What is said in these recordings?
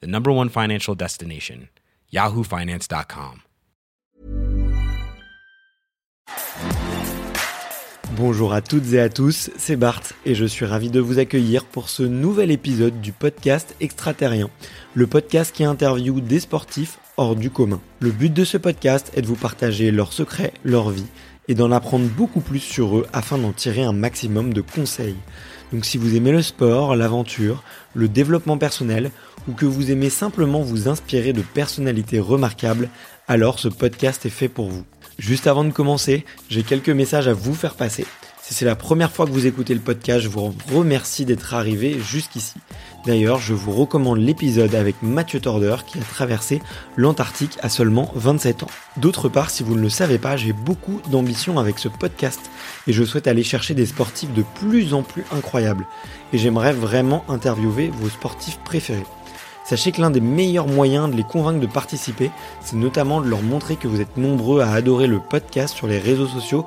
the number one financial destination, yahoofinance.com. Bonjour à toutes et à tous, c'est Bart et je suis ravi de vous accueillir pour ce nouvel épisode du podcast Extraterrien, le podcast qui interviewe des sportifs hors du commun. Le but de ce podcast est de vous partager leurs secrets, leur vie et d'en apprendre beaucoup plus sur eux afin d'en tirer un maximum de conseils. Donc si vous aimez le sport, l'aventure, le développement personnel ou que vous aimez simplement vous inspirer de personnalités remarquables, alors ce podcast est fait pour vous. Juste avant de commencer, j'ai quelques messages à vous faire passer. Si c'est la première fois que vous écoutez le podcast, je vous remercie d'être arrivé jusqu'ici. D'ailleurs, je vous recommande l'épisode avec Mathieu Torder qui a traversé l'Antarctique à seulement 27 ans. D'autre part, si vous ne le savez pas, j'ai beaucoup d'ambition avec ce podcast et je souhaite aller chercher des sportifs de plus en plus incroyables. Et j'aimerais vraiment interviewer vos sportifs préférés. Sachez que l'un des meilleurs moyens de les convaincre de participer, c'est notamment de leur montrer que vous êtes nombreux à adorer le podcast sur les réseaux sociaux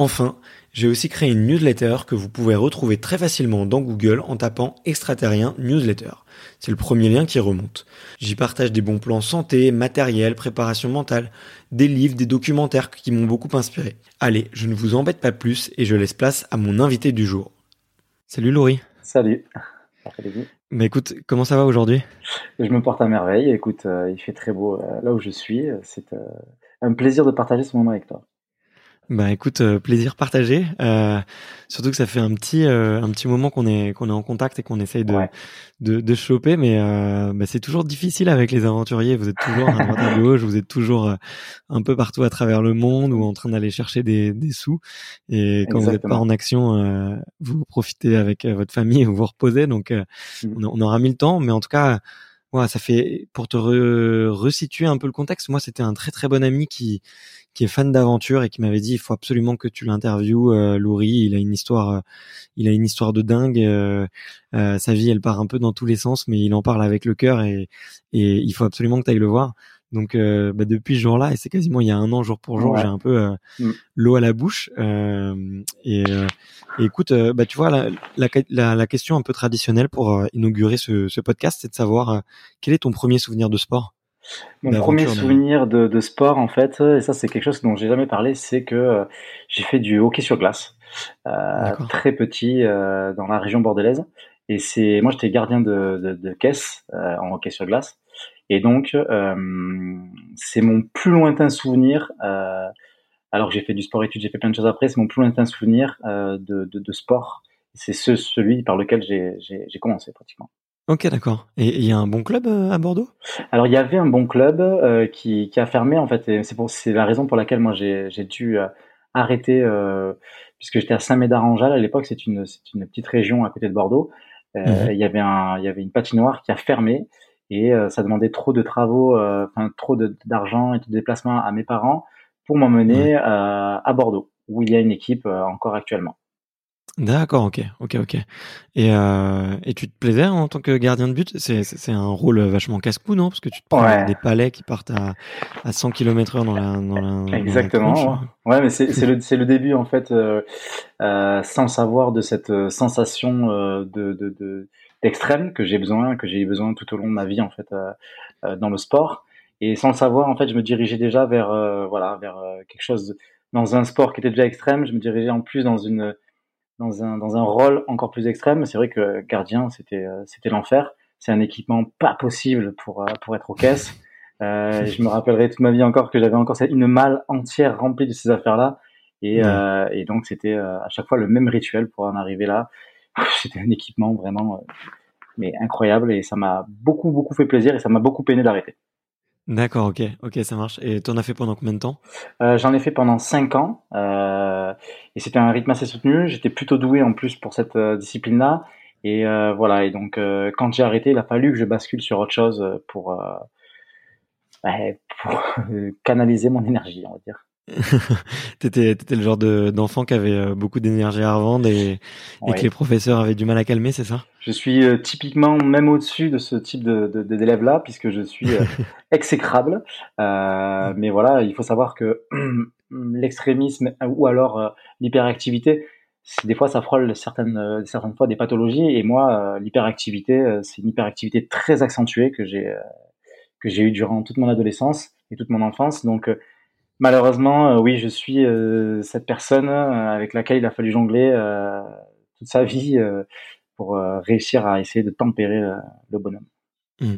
Enfin, j'ai aussi créé une newsletter que vous pouvez retrouver très facilement dans Google en tapant extraterrien newsletter. C'est le premier lien qui remonte. J'y partage des bons plans santé, matériel, préparation mentale, des livres, des documentaires qui m'ont beaucoup inspiré. Allez, je ne vous embête pas plus et je laisse place à mon invité du jour. Salut Laurie. Salut. Mais écoute, comment ça va aujourd'hui? Je me porte à merveille. Écoute, euh, il fait très beau euh, là où je suis. C'est euh, un plaisir de partager ce moment avec toi. Bah écoute, euh, plaisir partagé. Euh, surtout que ça fait un petit euh, un petit moment qu'on est qu'on est en contact et qu'on essaye de, de, de choper, mais bah, c'est toujours difficile avec les aventuriers. Vous êtes toujours à droite à gauche, vous êtes toujours un peu partout à travers le monde ou en train d'aller chercher des, des sous. Et quand vous n'êtes pas en action, vous profitez avec votre famille, vous vous reposez. Donc mmh. on, on, aura mis le temps, mais en tout cas. Ouais, ça fait pour te resituer un peu le contexte. Moi, c'était un très très bon ami qui qui est fan d'aventure et qui m'avait dit il faut absolument que tu l'interviewes euh, Laurie. Il a une histoire euh, il a une histoire de dingue euh, euh, sa vie elle part un peu dans tous les sens mais il en parle avec le cœur et et il faut absolument que tu ailles le voir. Donc bah, depuis ce jour-là et c'est quasiment il y a un an jour pour jour j'ai un peu mm. l'eau à la bouche et, et, écoute bah tu vois la, la, la, question un peu traditionnelle pour inaugurer ce, ce podcast c'est de savoir quel est ton premier souvenir de sport? Mon premier souvenir de, de, sport, en fait, et ça c'est quelque chose dont j'ai jamais parlé, c'est que euh, j'ai fait du hockey sur glace euh, très petit euh, dans la région bordelaise. Et c'est moi j'étais gardien de, de, de caisse en hockey sur glace. Et donc c'est mon plus lointain souvenir. alors que j'ai fait du sport études, j'ai fait plein de choses après. C'est mon plus lointain souvenir de sport. C'est ce, celui par lequel j'ai commencé pratiquement. Ok, d'accord. Et il y a un bon club euh, à Bordeaux? Alors il y avait un bon club euh, qui, qui, a fermé en fait. C'est c'est la raison pour laquelle moi j'ai dû euh, arrêter puisque j'étais à Saint-Médard-en-Jalles à l'époque. C'est une c'est une petite région à côté de Bordeaux. Mhm. Il y avait un il y avait une patinoire qui a fermé et ça demandait trop de travaux, enfin trop d'argent et de déplacements à mes parents pour m'emmener à Bordeaux où il y a une équipe encore actuellement. D'accord, ok, ok, ok. Et, euh, et tu te plaisais en tant que gardien de but? C'est c'est un rôle vachement casse-cou, non? Parce que tu te prends des palais qui partent à, à 100 km/h dans la dans la Exactement. ouais. mais c'est le c'est le début en fait, euh, euh, sans savoir de cette euh, sensation euh, de de d'extrême que j'ai besoin, que j'ai eu besoin tout au long de ma vie en fait euh, dans le sport. Et sans le savoir, en fait, je me dirigeais déjà vers voilà vers quelque chose dans un sport qui était déjà extrême. Je me dirigeais en plus dans une dans un, dans un rôle encore plus extrême. C'est vrai que gardien, c'était, euh, c'était l'enfer. c'est un équipement pas possible pour pour être aux caisses. je me rappellerai toute ma vie encore que j'avais encore une malle entière remplie de ces affaires-là. Et, et donc c'était à chaque fois le même rituel pour en arriver là. C'était un équipement vraiment mais incroyable et ça m'a beaucoup beaucoup fait plaisir et ça m'a beaucoup peiné d'arrêter. D'accord, ok, ok, ça marche. Et tu en as fait pendant combien de temps? Euh, J'en ai fait pendant 5 ans euh, et c'était un rythme assez soutenu. J'étais plutôt doué en plus pour cette euh, discipline-là et euh, voilà. Et donc quand j'ai arrêté, il a fallu que je bascule sur autre chose pour, bah, pour canaliser mon énergie, on va dire. t'étais, étais le genre d'enfant qui avait euh, beaucoup d'énergie à revendre et, que les professeurs avaient du mal à calmer, c'est ça? Je suis euh, typiquement même au-dessus de ce type de, d'élèves-là, puisque je suis euh, exécrable. mais voilà, il faut savoir que l'extrémisme ou alors l'hyperactivité, des fois ça frôle certaines, certaines fois des pathologies. Et moi, l'hyperactivité, c'est une hyperactivité très accentuée que j'ai, que j'ai eu durant toute mon adolescence et toute mon enfance. Donc Malheureusement, euh, oui, je suis euh, cette personne euh, avec laquelle il a fallu jongler toute sa vie pour réussir à essayer de tempérer le bonhomme. Mmh.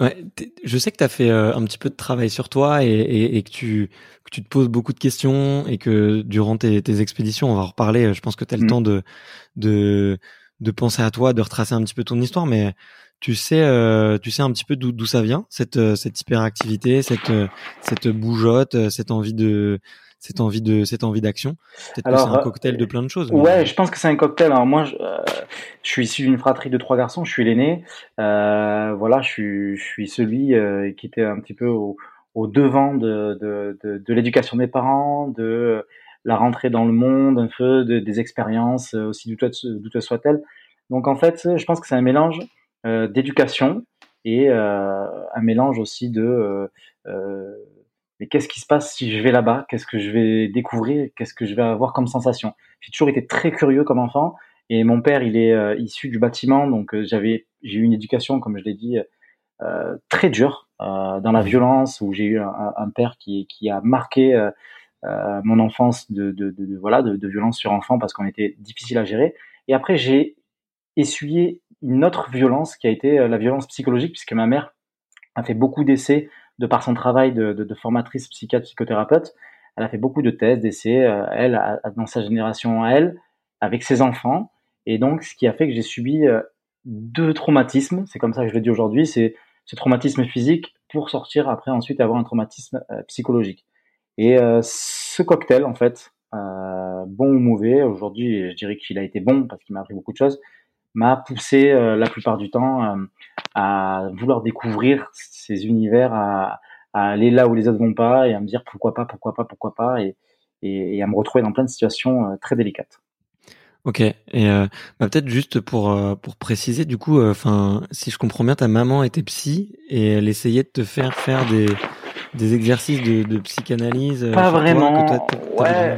Ouais, je sais que tu as fait un petit peu de travail sur toi et, et, que, tu, que tu te poses beaucoup de questions et que durant tes, tes expéditions, on va en reparler, je pense que tu as le mmh. temps de, de, de penser à toi, de retracer un petit peu ton histoire, mais tu sais, euh, tu sais un petit peu d'où ça vient cette euh, cette hyperactivité, cette euh, cette bougeotte, cette envie de cette envie de cette envie d'action. Peut-être que c'est un cocktail de plein de choses. Ouais, je pense que c'est un cocktail. Alors moi, je, je suis issu d'une fratrie de trois garçons. Je suis l'aîné. voilà, je suis je suis celui qui était un petit peu au, au devant de de, de, de l'éducation des parents, de la rentrée dans le monde, un peu de, des expériences aussi douteuses soit-elle. Donc en fait, je pense que c'est un mélange euh, d'éducation et euh, un mélange aussi de euh, mais qu'est-ce qui se passe si je vais là-bas? Qu'est-ce que je vais découvrir? Qu'est-ce que je vais avoir comme sensation? J'ai toujours été très curieux comme enfant. Et mon père, il est issu du bâtiment, donc j'avais, j'ai eu une éducation, comme je l'ai dit, euh, très dure dans la violence, où j'ai eu un, un, père qui, qui a marqué mon enfance de, de, de, voilà de, de, violence sur enfant parce qu'on était difficile à gérer. Et après, j'ai essuyé une autre violence qui a été euh, la violence psychologique, puisque ma mère a fait beaucoup d'essais de par son travail de, formatrice psychiatre psychothérapeute. Elle a fait beaucoup de thèses, d'essais, euh, elle, dans sa génération à elle, avec ses enfants. Et donc, ce qui a fait que j'ai subi euh, deux traumatismes, c'est comme ça que je le dis aujourd'hui, c'est ce traumatisme physique pour sortir après ensuite avoir un traumatisme psychologique. Et ce cocktail, en fait, bon ou mauvais, aujourd'hui, je dirais qu'il a été bon parce qu'il m'a appris beaucoup de choses, m'a poussé euh, la plupart du temps euh, à vouloir découvrir ces univers, à, aller là où les autres vont pas et à me dire pourquoi pas, pourquoi pas, pourquoi pas, et, à me retrouver dans plein de situations euh, très délicates. Ok, et bah, peut-être juste pour pour préciser, du coup, enfin, si je comprends bien, ta maman était psy et elle essayait de te faire faire des des exercices de, de psychanalyse. Pas vraiment. ouais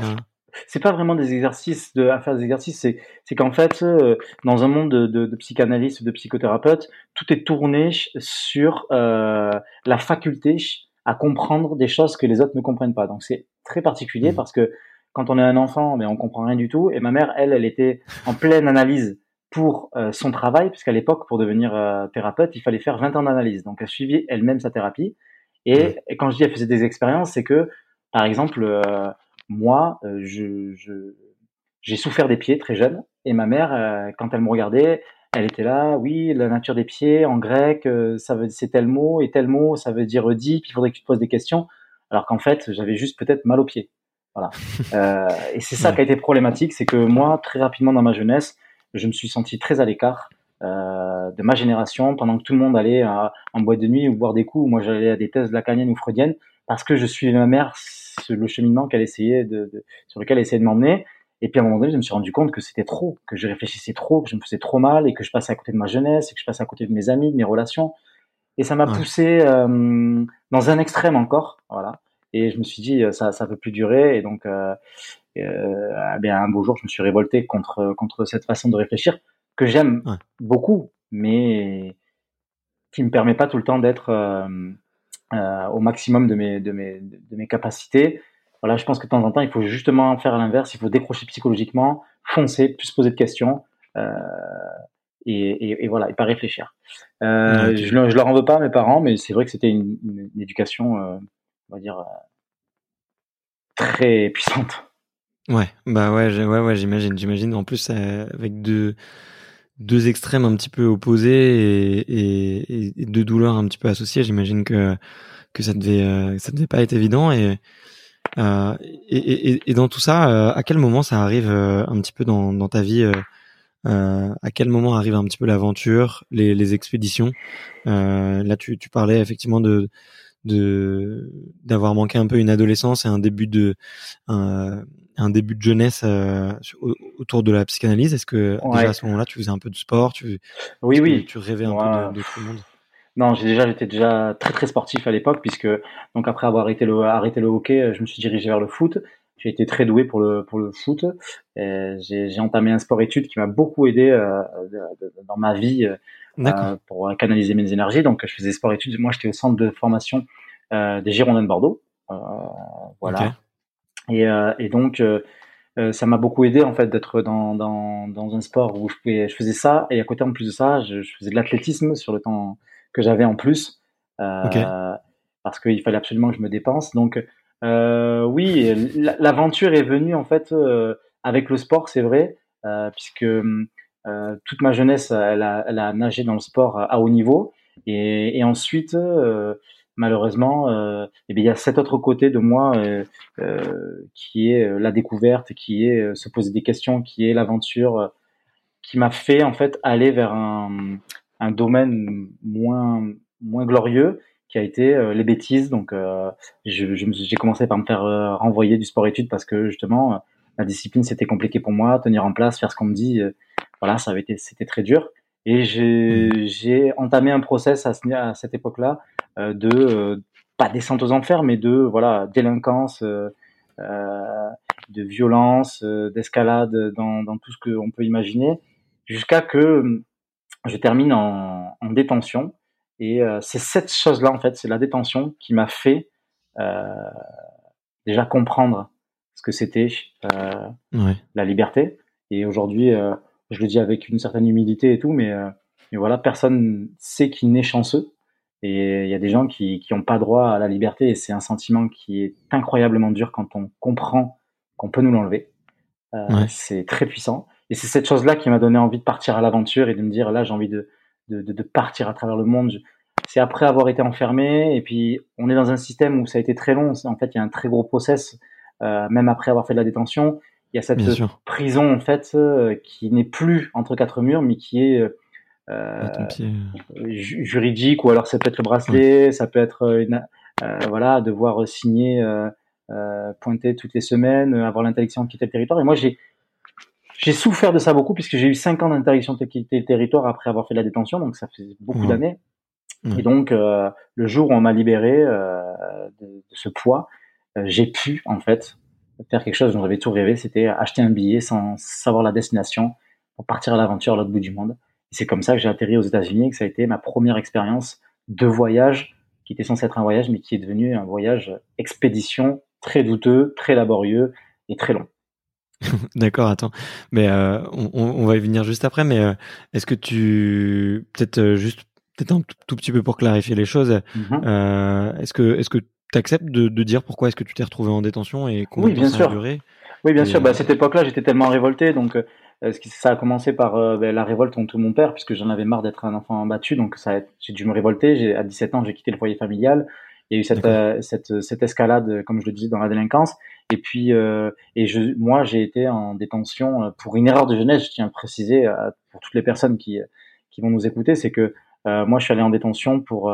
c'est pas vraiment des exercices de à faire des exercices c'est c'est qu'en fait euh, dans un monde de, de, de psychanalyste de psychothérapeute tout est tourné sur euh, la faculté à comprendre des choses que les autres ne comprennent pas donc c'est très particulier mmh. parce que quand on est un enfant mais on comprend rien du tout et ma mère elle elle était en pleine analyse pour euh, son travail puisqu'à l'époque pour devenir euh, thérapeute il fallait faire 20 ans d'analyse donc elle suivait elle-même sa thérapie et, et, quand je dis elle faisait des expériences c'est que par exemple moi, euh, je, j'ai souffert des pieds très jeune, et ma mère, euh, quand elle me regardait, elle était là, oui, la nature des pieds en grec, euh, ça veut c'est tel mot et tel mot, ça veut dire dit, puis il faudrait que tu te poses des questions, alors qu'en fait, j'avais juste peut-être mal aux pieds. Voilà. Euh, et c'est ça qui a été problématique, c'est que moi, très rapidement dans ma jeunesse, je me suis senti très à l'écart euh, de ma génération, pendant que tout le monde allait en boîte de nuit ou boire des coups, moi j'allais à des thèses lacaniennes ou freudiennes, parce que je suivais ma mère le cheminement qu'elle essayait de, sur lequel elle essayait de m'emmener. Et puis à un moment donné, je me suis rendu compte que c'était trop, que je réfléchissais trop, que je me faisais trop mal et que je passais à côté de ma jeunesse et que je passais à côté de mes amis, de mes relations. Et ça m'a poussé euh, dans un extrême encore, voilà. Et je me suis dit ça ça peut plus durer et donc euh, euh, eh bien un beau jour je me suis révolté contre contre cette façon de réfléchir que j'aime beaucoup, mais qui me permet pas tout le temps d'être euh, euh, au maximum de mes, de, mes, de mes capacités. Voilà, je pense que de temps en temps, il faut justement faire l'inverse, il faut décrocher psychologiquement, foncer, plus poser de questions. Euh, et, et, voilà, et pas réfléchir. Euh, je, je, leur en veux pas mes parents, mais c'est vrai que c'était une, une, éducation, euh, on va dire, euh, très puissante. Ouais, bah ouais, ouais, ouais, j'imagine, j'imagine. En plus, avec deux, deux extrêmes un petit peu opposés et, et, deux douleurs un petit peu associées, j'imagine que que ça devait, ça devait pas être évident. Et et, et, dans tout ça, à quel moment ça arrive un petit peu dans, dans ta vie euh, à quel moment arrive un petit peu l'aventure, les, les, expéditions euh, Là, tu, tu, parlais effectivement de de d'avoir manqué un peu une adolescence et un début de un, un début de jeunesse euh, autour de la psychanalyse? Est-ce que déjà à ce moment-là, tu faisais un peu de sport tu, Oui, oui. Tu rêvais un peu de, tout le monde? non, j'ai déjà, j'étais déjà très très sportif à l'époque puisque donc après avoir arrêté le arrêté le hockey, je me suis dirigé vers le foot j'ai été très doué pour le pour le foot. J'ai entamé un sport-études qui m'a beaucoup aidé euh, dans ma vie euh, pour canaliser mes énergies. Donc, je faisais sport-études. Moi, j'étais au centre de formation euh, des Girondins de Bordeaux. Euh, voilà. Et, euh, et, donc, ça m'a beaucoup aidé en fait d'être dans, dans, dans un sport où je, pouvais, je faisais ça et à côté en plus de ça, je, je faisais de l'athlétisme sur le temps que j'avais en plus. Okay. Parce qu'il fallait absolument que je me dépense. Donc, euh, oui, l'aventure est venue en fait euh, avec le sport, c'est vrai, euh, puisque euh, toute ma jeunesse, elle a, elle a, nagé dans le sport à, haut niveau, et, et ensuite, malheureusement, eh bien, il y a cet autre côté de moi qui est la découverte, qui est se poser des questions, qui est l'aventure, qui m'a fait en fait aller vers un, un domaine moins moins glorieux qui a été euh, les bêtises. Donc, euh, j'ai commencé par me faire euh, renvoyer du sport-études parce que justement, la discipline c'était compliqué pour moi, tenir en place, faire ce qu'on me dit. voilà, ça avait été, c'était très dur. Et j'ai mmh. entamé un process à, à cette époque-là de pas descente aux enfers, mais de voilà délinquance, euh, de violence, d'escalade dans, dans, tout ce qu'on peut imaginer, jusqu'à que je termine en, en détention et euh, c'est cette chose-là, en fait, c'est la détention qui m'a fait euh, déjà comprendre ce que c'était euh, la liberté. Et aujourd'hui, euh, je le dis avec une certaine humilité et tout, mais, euh, mais voilà, personne sait qui n'est chanceux. Et il y a des gens qui n'ont pas droit à la liberté et c'est un sentiment qui est incroyablement dur quand on comprend qu'on peut nous l'enlever. Euh, C'est très puissant. Et c'est cette chose-là qui m'a donné envie de partir à l'aventure et de me dire là j'ai envie de, de, de, partir à travers le monde. C'est après avoir été enfermé et puis on est dans un système où ça a été très long. En fait, il y a un très gros process, euh, même après avoir fait de la détention. Il y a cette prison en fait euh, qui n'est plus entre quatre murs, mais qui est euh, juridique ou alors ça peut être le bracelet, ça peut être une, voilà devoir signer, pointer toutes les semaines, avoir l'interdiction de quitter le territoire. Et moi j'ai j'ai souffert de ça beaucoup puisque j'ai eu cinq ans d'interdiction de quitter le territoire après avoir fait de la détention, donc ça fait beaucoup d'années. Et donc, euh, le jour où on m'a libéré euh, de, de, ce poids, euh, j'ai pu en fait faire quelque chose dont j'avais tout rêvé, c'était acheter un billet sans savoir la destination pour partir à l'aventure à l'autre bout du monde. C'est comme ça que j'ai atterri aux États-Unis et que ça a été ma première expérience de voyage qui était censé être un voyage, mais qui est devenu un voyage expédition très douteux, très laborieux et très long. D'accord, attends. Mais euh, on, on, va y venir juste après. Mais euh, est-ce que tu peut-être euh, juste peut-être un tout, petit peu pour clarifier les choses. Mm-hmm. Est-ce que est-ce que tu acceptes de, de, dire pourquoi est-ce que tu t'es retrouvé en détention et combien oui, bien sûr. duré Oui, bien sûr. Bah, à cette époque-là, j'étais tellement révolté, donc ça a commencé par ben, la révolte contre mon père, puisque j'en avais marre d'être un enfant battu, donc ça, j'ai dû me révolter. À 17 ans, j'ai quitté le foyer familial. Il y a eu cette, euh, cette, cette, escalade, comme je le disais, dans la délinquance. Et puis, euh, et je, moi, j'ai été en détention euh, pour une erreur de jeunesse. Je tiens à préciser euh, pour toutes les personnes qui, qui vont nous écouter, c'est que euh, moi, je suis allé en détention pour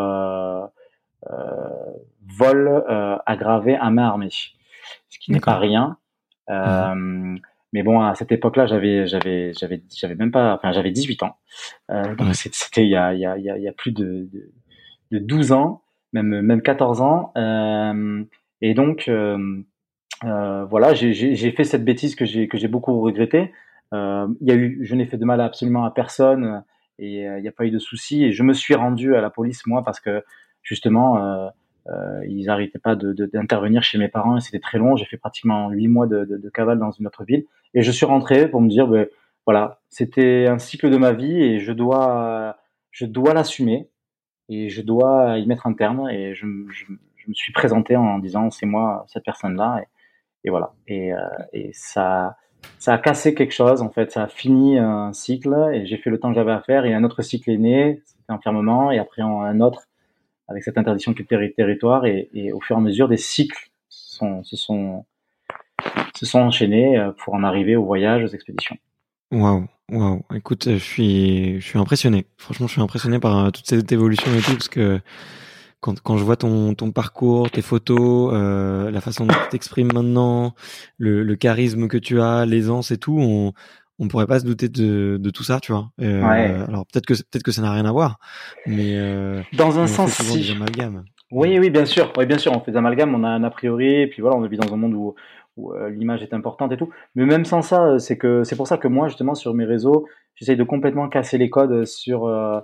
vol aggravé à main armée, ce qui n'est pas rien. Mhm. Mais bon, à cette époque-là, j'avais, j'avais, j'avais, j'avais même pas, enfin, j'avais 18 ans. donc c'était il y a, il y a, il y a plus de, de, de 12 ans même même 14 ans. Euh, et donc euh, euh, voilà, j'ai fait cette bêtise que j'ai que j'ai beaucoup regretté. Il y a eu, je n'ai fait de mal absolument à personne et il n'y a pas eu de soucis. Et je me suis rendu à la police moi parce que justement euh, ils n'arrêtaient pas d'intervenir de, chez mes parents et c'était très long. J'ai fait pratiquement huit mois de, de, cavale dans une autre ville et je suis rentré pour me dire ben, voilà, c'était un cycle de ma vie et je dois, je dois l'assumer et je dois y mettre un terme. Et je, je, me suis présenté en disant c'est moi cette personne-là et, et, voilà. Et, euh, et ça, ça a cassé quelque chose en fait. Ça a fini un cycle et j'ai fait le temps que j'avais à faire et un autre cycle est né, c'était enfermement et après un autre avec cette interdiction du territoire et, au fur et à mesure des cycles se sont enchaînés euh, pour en arriver au voyage, aux expéditions. Waouh, waouh. Écoute, je suis, je suis impressionné. Franchement, je suis impressionné par euh, toute cette évolution et tout, parce que quand, quand je vois ton, ton parcours, tes photos, euh, la façon dont tu t'exprimes maintenant, le, charisme que tu as, l'aisance et tout, on pourrait pas se douter de, de tout ça, tu vois. Euh, ouais. Alors peut-être que peut-être que ça n'a rien à voir, mais euh, dans un sens, si. Des amalgames. Oui, oui, bien sûr. Oui, bien sûr. On fait des amalgames. On a un a priori, et puis voilà, on vit dans un monde où où euh, l'image est importante et tout. Mais même sans ça, euh, c'est que c'est pour ça que moi, justement, sur mes réseaux, j'essaye de complètement casser les codes sur euh,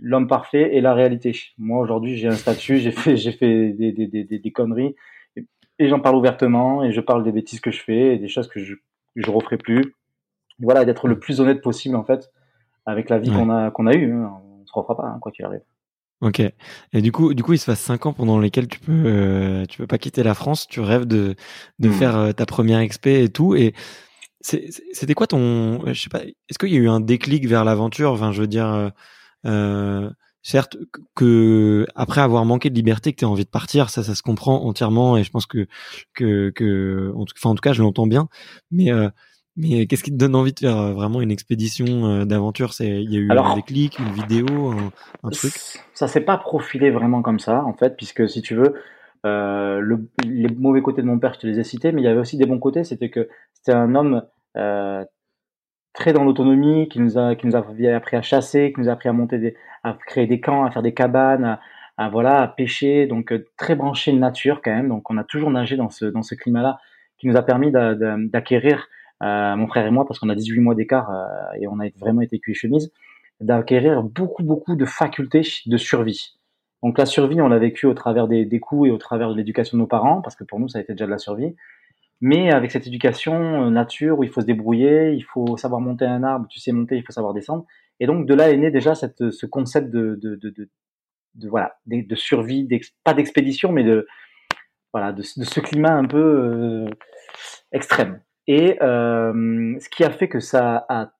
l'homme parfait et la réalité. Moi, aujourd'hui, j'ai un statut, j'ai fait, j'ai fait des, des, des, des conneries et, j'en parle ouvertement et je parle des bêtises que je fais et des choses que je je referai plus. Voilà, d'être le plus honnête possible en fait avec la vie qu'on a qu'on a eue. Hein. On se refera pas hein, quoi qu'il arrive. Ok. Et du coup, du coup, il se passe cinq ans pendant lesquels tu peux, euh, tu peux pas quitter la France. Tu rêves de, de mmh. faire euh, ta première expé et tout. Et c'était quoi ton, je sais pas, est-ce qu'il y a eu un déclic vers l'aventure? Enfin, je veux dire, euh certes que après avoir manqué de liberté, que tu as envie de partir, ça, ça se comprend entièrement. Et je pense que, que, que, en tout, enfin, en tout cas, je l'entends bien. Mais mais qu'est-ce qui te donne envie de faire euh, vraiment une expédition euh, d'aventure? C'est il y a eu un déclic, une vidéo, un, truc? Ça s'est pas profilé vraiment comme ça en fait, puisque si tu veux, euh, le, les mauvais côtés de mon père, je te les ai cités, mais il y avait aussi des bons côtés. C'était que c'était un homme euh, très dans l'autonomie, qui nous a qui nous a appris à chasser, qui nous a appris à monter, des, à créer des camps, à faire des cabanes, à, voilà, à pêcher. Donc très branché nature quand même. Donc on a toujours nagé dans ce dans ce climat-là, qui nous a permis d'acquérir euh, mon frère et moi, parce qu'on a 18 mois d'écart euh, et on a vraiment été cuit chemise, d'acquérir beaucoup, beaucoup de facultés de survie. Donc la survie, on l'a vécu au travers des, des coups et au travers de l'éducation de nos parents, parce que pour nous, ça a été déjà de la survie. Mais avec cette éducation euh, nature où il faut se débrouiller, il faut savoir monter un arbre, tu sais monter, il faut savoir descendre. Et donc de là est né déjà cette, ce concept de, voilà, de, survie, pas d'expédition, mais de voilà, de, ce climat un peu euh, extrême. Et euh, ce qui a fait que ça a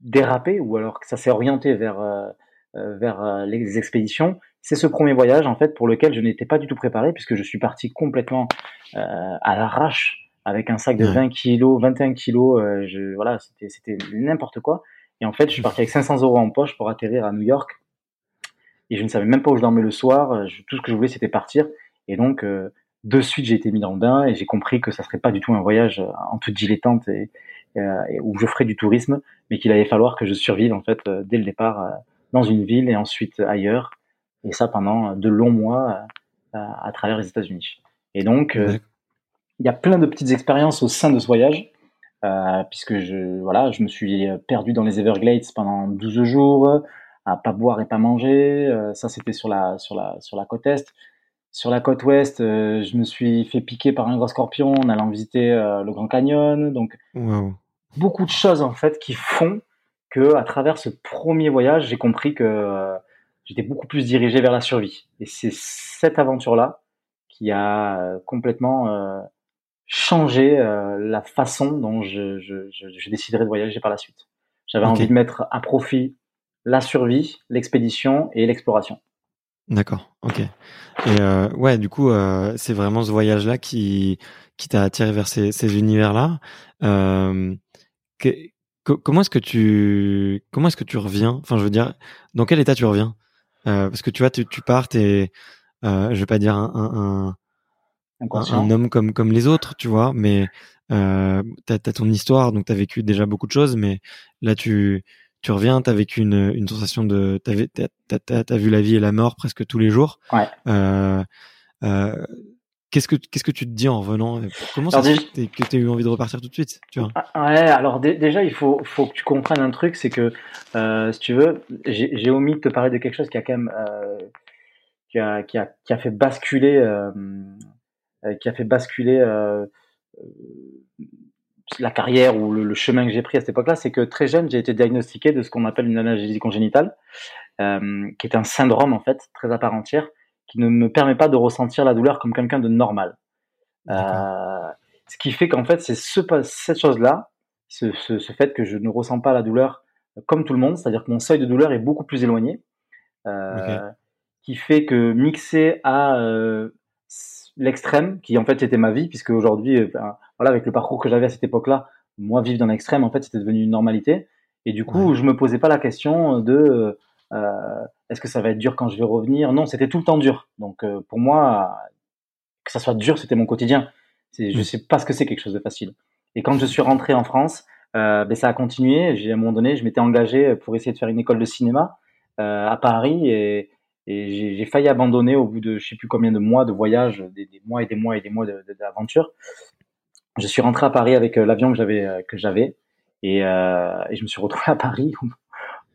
dérapé, ou alors que ça s'est orienté vers, euh, euh vers euh, les expéditions, c'est ce premier voyage en fait pour lequel je n'étais pas du tout préparé puisque je suis parti complètement euh, à l'arrache avec un sac de 20 kilos, 21 kilos, euh, je, voilà, c'était, c'était n'importe quoi. Et en fait, je suis parti avec 500 euros en poche pour atterrir à New York. Et je ne savais même pas où je dormais le soir. tout ce que je voulais, c'était partir. Et donc, de suite j'ai été mis dans le bain et j'ai compris que ça serait pas du tout un voyage euh, en toute dilettante et, euh, et où je ferais du tourisme, mais qu'il allait falloir que je survive en fait euh, dès le départ dans une ville et ensuite ailleurs, et ça pendant de longs mois à, travers les États-Unis. Et donc il y a plein de petites expériences au sein de ce voyage, euh, puisque je voilà, je me suis perdu dans les Everglades pendant 12 jours, à pas boire et pas manger. ça c'était sur la sur la sur la côte est. Sur la côte ouest, euh, je me suis fait piquer par un gros scorpion en allant visiter euh, le Grand Canyon. Donc, beaucoup de choses en fait qui font que, à travers ce premier voyage, j'ai compris que euh, j'étais beaucoup plus dirigé vers la survie. Et c'est cette aventure-là qui a complètement changé la façon dont je, je, je, déciderai de voyager par la suite. J'avais envie de mettre à profit la survie, l'expédition et l'exploration. D'accord, ok. Et euh, ouais, du coup, euh, c'est vraiment ce voyage-là qui qui t'a attiré vers ces, ces univers-là. Euh, comment est-ce que tu comment est-ce que tu reviens? Enfin, je veux dire, dans quel état tu reviens? Euh, Parce que tu vois, tu, tu pars, t'es, euh, je vais pas dire un un, un, un homme comme comme les autres, tu vois, mais euh, t'as as ton histoire, donc t'as vécu déjà beaucoup de choses, mais là tu tu reviens, tu as vécu une, une sensation de, t'as as, vu la vie et la mort presque tous les jours. Ouais. Euh, euh, qu'est-ce que qu'est-ce que tu te dis en revenant? Comment ça se fait que tu as eu envie de repartir tout de suite tu vois? Ah, Ouais, alors déjà il faut faut que tu comprennes un truc, c'est que euh, si tu veux, j'ai omis de te parler de quelque chose qui a quand même euh, qui a qui a qui a fait basculer euh, qui a fait basculer la carrière ou le, chemin que j'ai pris à cette époque-là, c'est que très jeune, j'ai été diagnostiqué de ce qu'on appelle une analgésie congénitale, qui est un syndrome en fait très à part entière, qui ne me permet pas de ressentir la douleur comme quelqu'un de normal. Euh, ce qui fait qu'en fait, c'est ce, cette chose-là, ce, ce, ce, fait que je ne ressens pas la douleur comme tout le monde, c'est-à-dire que mon seuil de douleur est beaucoup plus éloigné, euh, qui fait que mixé à euh, l'extrême, qui en fait était ma vie, puisque aujourd'hui, ben, voilà, avec le parcours que j'avais à cette époque-là, moi vivre dans l'extrême, en fait, c'était devenu une normalité. Et du coup, je me posais pas la question de euh, est-ce que ça va être dur quand je vais revenir? Non, c'était tout le temps dur. Donc euh, pour moi, que ça soit dur, c'était mon quotidien. Je mmh. sais pas ce que c'est quelque chose de facile. Et quand je suis rentré en France, euh, ben ça a continué. J'ai à un moment donné, je m'étais engagé pour essayer de faire une école de cinéma euh, à Paris et, et j'ai failli abandonner au bout de je sais plus combien de mois de voyage, des, des mois et des mois et des mois d'aventure. Je suis rentré à Paris avec l'avion que j'avais que j'avais et, euh, et, je me suis retrouvé à Paris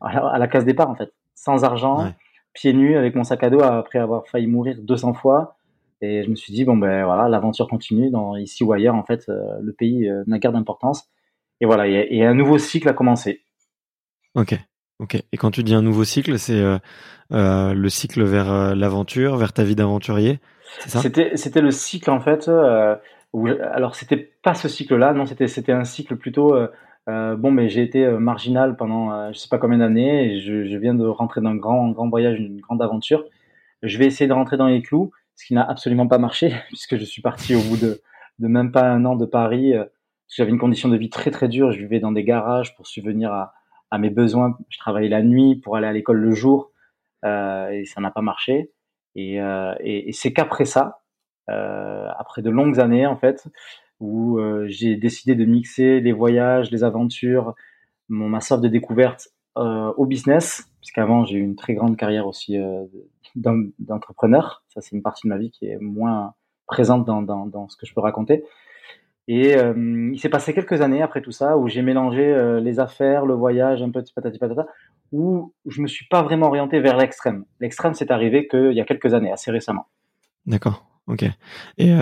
à la case départ en fait, sans argent, pieds nus avec mon sac à dos après avoir failli mourir 200 fois. Et je me suis dit bon ben voilà, l'aventure continue dans ici ou ailleurs en fait, euh, le pays n'a guère d'importance. Et voilà, et, et un nouveau cycle a commencé. Ok. Ok. Et quand tu dis un nouveau cycle, c'est euh, euh, le cycle vers euh, l'aventure, vers ta vie d'aventurier, C'était c'était le cycle en fait. Euh, où, alors c'était pas ce cycle-là, non, c'était c'était un cycle plutôt. Bon, mais j'ai été marginal pendant je sais pas combien d'années je, viens de rentrer dans un grand grand voyage, une grande aventure. Je vais essayer de rentrer dans les clous, ce qui n'a absolument pas marché puisque je suis parti au bout de même pas un an de Paris. J'avais une condition de vie très très dure. Je vivais dans des garages pour subvenir à mes besoins. Je travaillais la nuit pour aller à l'école le jour euh, et ça n'a pas marché. Et, euh, c'est qu'après ça, euh, après de longues années en fait, où euh, j'ai décidé de mixer les voyages, les aventures, mon ma soif de découverte euh, au business, puisqu'avant j'ai eu une très grande carrière aussi euh, d'entrepreneur. Ça c'est une partie de ma vie qui est moins présente dans, dans, ce que je peux raconter. Et il s'est passé quelques années après tout ça où j'ai mélangé les affaires, le voyage, un peu de patati patata, où je me suis pas vraiment orienté vers l'extrême. L'extrême, c'est arrivé qu'il y a quelques années, assez récemment. D'accord. Ok. Et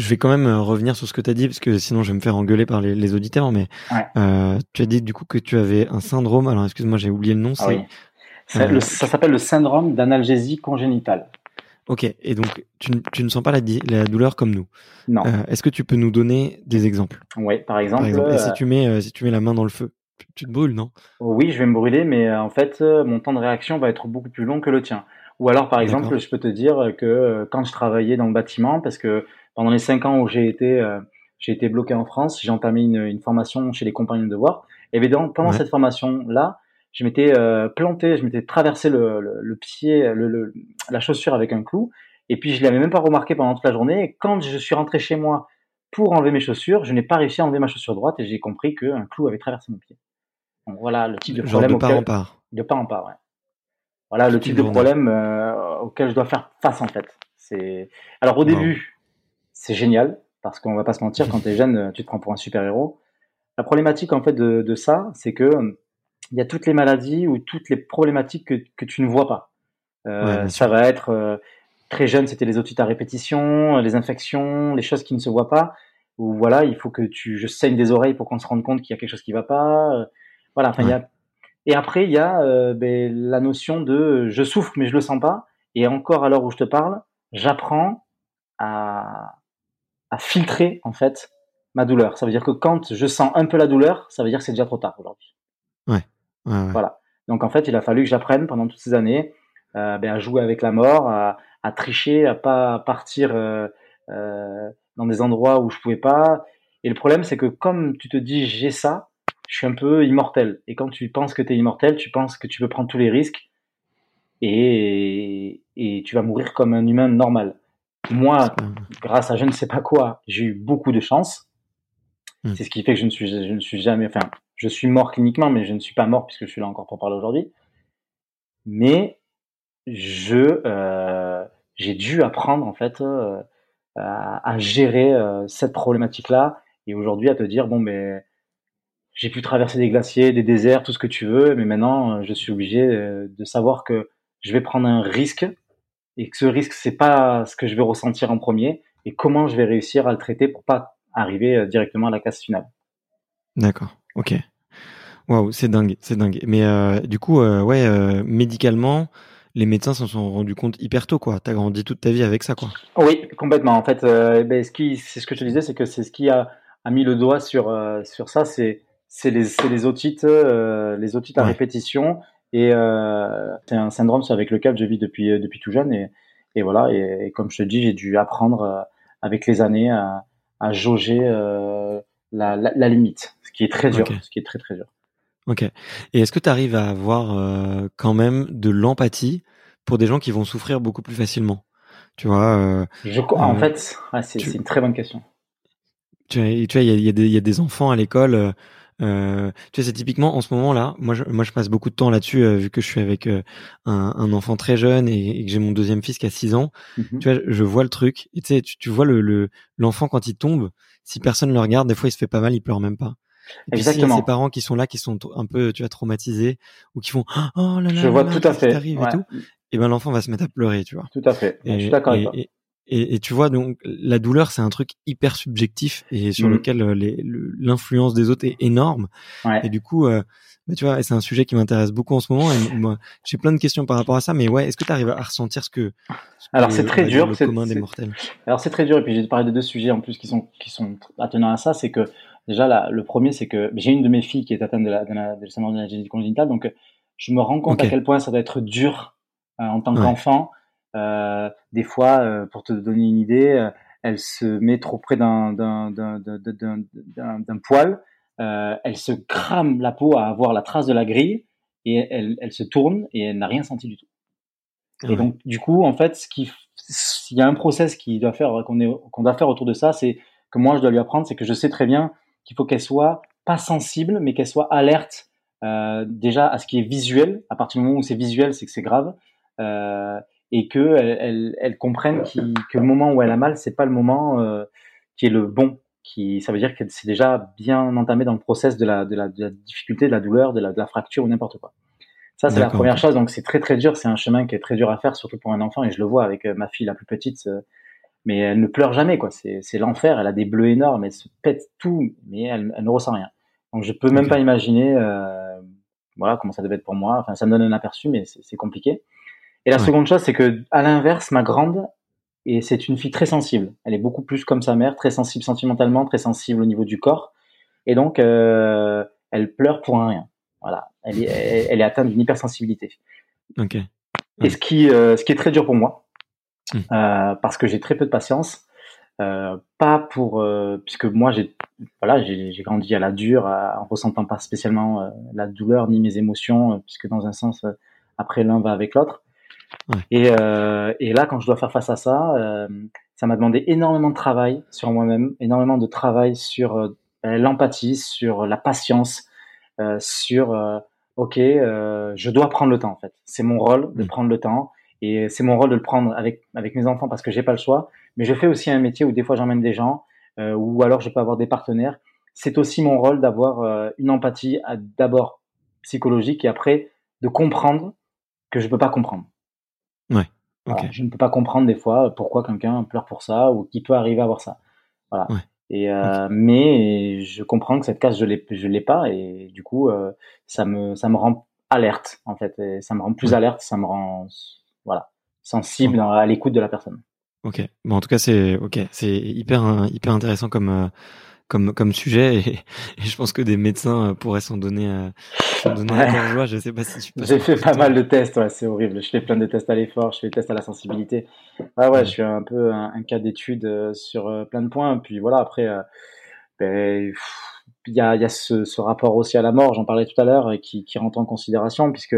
je vais quand même revenir sur ce que tu as dit parce que sinon je vais me faire engueuler par les, les auditeurs. Mais ouais. tu as dit du coup que tu avais un syndrome. Alors excuse-moi, j'ai oublié le nom. Ah oui. ça, ça s'appelle le syndrome d'analgésie congénitale. Ok, et donc tu, tu, ne sens pas la, la douleur comme nous. Non. Euh, Est-ce que tu peux nous donner des exemples? Oui, par exemple. Par exemple et si tu mets euh, si tu mets la main dans le feu, tu te brûles, non? Oui, je vais me brûler, mais euh, en fait, euh, mon temps de réaction va être beaucoup plus long que le tien. Ou alors, par exemple, je peux te dire que euh, quand je travaillais dans le bâtiment, parce que pendant les cinq ans où j'ai été j'ai été bloqué en France, j'ai entamé une, une, formation chez les compagnons de devoir. Et bien, pendant ouais. cette formation là, je m'étais euh, planté, je m'étais traversé le, le, le pied, le, la chaussure avec un clou, et puis je l'avais même pas remarqué pendant toute la journée. Et quand je suis rentré chez moi pour enlever mes chaussures, je n'ai pas réussi à enlever ma chaussure droite et j'ai compris qu'un clou avait traversé mon pied. Donc voilà le type de Genre problème de part auquel, en part. De part en part, ouais. Voilà le type de problème euh, auquel je dois faire face en fait. C'est alors au wow. début c'est génial parce qu'on va pas se mentir quand tu es jeune tu te prends pour un super héros. La problématique en fait de, de ça c'est que il y a toutes les maladies ou toutes les problématiques que, que tu ne vois pas. Euh, ouais, ça va être euh, très jeune, c'était les otites à répétition, les infections, les choses qui ne se voient pas. Ou voilà, il faut que tu, je saigne des oreilles pour qu'on se rende compte qu'il y a quelque chose qui va pas. Euh, voilà, enfin ouais. il y a. Et après il y a euh, ben, la notion de je souffre mais je le sens pas. Et encore à l'heure où je te parle, j'apprends à, à filtrer en fait ma douleur. Ça veut dire que quand je sens un peu la douleur, ça veut dire que c'est déjà trop tard aujourd'hui. Ouais. Ouais, ouais. Voilà. Donc en fait, il a fallu que j'apprenne pendant toutes ces années euh, ben, à jouer avec la mort, à, à tricher, à pas partir euh, euh, dans des endroits où je pouvais pas. Et le problème, c'est que comme tu te dis j'ai ça, je suis un peu immortel. Et quand tu penses que tu es immortel, tu penses que tu peux prendre tous les risques et, et tu vas mourir comme un humain normal. Moi, grâce à je ne sais pas quoi, j'ai eu beaucoup de chance. Mmh. C'est ce qui fait que je ne suis, je ne suis jamais, enfin, je suis mort cliniquement, mais je ne suis pas mort puisque je suis là encore pour parler aujourd'hui. Mais je, euh, j'ai dû apprendre en fait euh, à, à, gérer euh, cette problématique-là et aujourd'hui à te dire bon ben j'ai pu traverser des glaciers, des déserts, tout ce que tu veux, mais maintenant je suis obligé de savoir que je vais prendre un risque et que ce risque c'est pas ce que je vais ressentir en premier et comment je vais réussir à le traiter pour pas arriver directement à la case finale. D'accord. Ok. Waouh, c'est dingue, c'est dingue. Mais du coup, ouais, médicalement, les médecins s'en sont rendus compte hyper tôt, quoi. T'as grandi toute ta vie avec ça, quoi. Oui, complètement. En fait, euh, ben, ce qui, c'est ce que je te disais, c'est que c'est ce qui a, a mis le doigt sur euh, sur ça, c'est c'est les c'est les otites, euh, les otites à répétition, et c'est un syndrome avec lequel je vis depuis depuis tout jeune, et et voilà. Et, comme je te dis, j'ai dû apprendre avec les années à, à jauger la, la, limite, ce qui est très dur, ce qui est très très dur. Ok. Et est-ce que tu arrives à avoir euh, quand même de l'empathie pour des gens qui vont souffrir beaucoup plus facilement? Tu vois euh, En euh, fait, c'est une très bonne question. Tu vois, il y a, des enfants à l'école. Euh, tu vois, c'est typiquement en ce moment-là. Moi, je, moi, je passe beaucoup de temps là-dessus vu que je suis avec un, un, enfant très jeune et, que j'ai mon deuxième fils qui a 6 ans. Mmh tu vois, je vois le truc. Et tu sais, tu, vois le l'enfant quand il tombe. Si personne le regarde, des fois, il se fait pas mal, il pleure même pas. Et puis Exactement. ces parents qui sont là, qui sont un peu, tu vois, traumatisés ou qui font oh là là, je vois tout à fait, et tout. Et ben l'enfant va se mettre à pleurer, tu vois. Tout à fait. je suis d'accord avec toi. Et, et, tu vois, donc la douleur, c'est un truc hyper subjectif et sur mmh. lequel euh, l'influence des autres est énorme. Ouais. Et du coup, euh, bah, tu vois, c'est un sujet qui m'intéresse beaucoup en ce moment. Et moi, j'ai plein de questions par rapport à ça. Mais ouais, est-ce que tu arrives à ressentir ce que alors c'est très dur, c'est commun des mortels? Alors c'est très dur. Et puis j'ai parlé de deux sujets en plus qui sont qui sont attenants à ça. C'est que Déjà, le premier, c'est que j'ai une de mes filles qui est atteinte de la, de la, de syndrome de la congénitale, donc je me rends compte à quel point ça doit être dur euh, en tant qu'enfant. Euh, des fois, euh, pour te donner une idée, elle se met trop près d'un poil, elle se crame la peau à avoir la trace de la grille et elle, elle se tourne et elle n'a rien senti du tout. Et donc, du coup, en fait, ce qui, il y a un process qui doit faire qu'on qu'on doit faire autour de ça, c'est que moi je dois lui apprendre, c'est que je sais très bien qu'il faut qu'elle soit pas sensible, mais qu'elle soit alerte euh, déjà à ce qui est visuel. À partir du moment où c'est visuel, c'est que c'est grave. Euh, et que elle, elle, comprenne que le moment où elle a mal, c'est pas le moment euh, qui est le bon. Qui, ça veut dire que c'est déjà bien entamé dans le process de la, de la, de la difficulté, de la douleur, de la, de la fracture ou n'importe quoi. Ça, c'est la première chose. Donc, c'est très, très dur. C'est un chemin qui est très dur à faire, surtout pour un enfant. Et je le vois avec euh, ma fille la plus petite. Euh, mais elle ne pleure jamais, quoi. C'est l'enfer. Elle a des bleus énormes, elle se pète tout, mais elle, elle ne ressent rien. Donc je peux même pas imaginer, euh, voilà, comment ça devait être pour moi. Enfin, ça me donne un aperçu, mais c'est compliqué. Et la seconde chose, c'est que à l'inverse, ma grande, et c'est une fille très sensible. Elle est beaucoup plus comme sa mère, très sensible sentimentalement, très sensible au niveau du corps, et donc euh, elle pleure pour un rien. Voilà, elle est, elle, est atteinte d'une hypersensibilité. Ok. Et ce qui, euh, ce qui est très dur pour moi, Mmh. Euh, parce que j'ai très peu de patience. Euh, pas pour euh, puisque moi j'ai voilà j'ai grandi à la dure en ressentant pas spécialement euh, la douleur ni mes émotions puisque dans un sens après l'un va avec l'autre ouais. et, et là quand je dois faire face à ça ça m'a demandé énormément de travail sur moi-même énormément de travail sur l'empathie sur la patience sur ok je dois prendre le temps en fait c'est mon rôle de mmh. prendre le temps et c'est mon rôle de le prendre avec, avec mes enfants parce que j'ai pas le choix. Mais je fais aussi un métier où des fois j'emmène des gens, euh, ou alors je peux avoir des partenaires. C'est aussi mon rôle d'avoir euh, une empathie d'abord psychologique et après de comprendre que je peux pas comprendre. Ouais. je ne peux pas comprendre des fois pourquoi quelqu'un pleure pour ça ou qui peut arriver à avoir ça. Voilà. Et euh, mais je comprends que cette case je l'ai je l'ai pas et du coup euh, ça me ça me rend alerte en fait et ça me rend plus alerte ça me rend voilà, sensible à l'écoute de la personne. Ok. Bon, en tout cas, c'est ok, c'est hyper hyper intéressant comme euh, comme comme sujet et, je pense que des médecins euh, pourraient s'en donner, euh, donner ouais. joie. Je sais pas si J'ai fait pas mal de tests, ouais, c'est horrible. Je fais plein de tests à l'effort, je fais des tests à la sensibilité. Ouais, ouais, je suis un peu un, cas d'étude sur plein de points. Puis voilà, après, ben, il y a, y a ce, ce, rapport aussi à la mort, j'en parlais tout à l'heure, qui, qui rentre en considération, puisque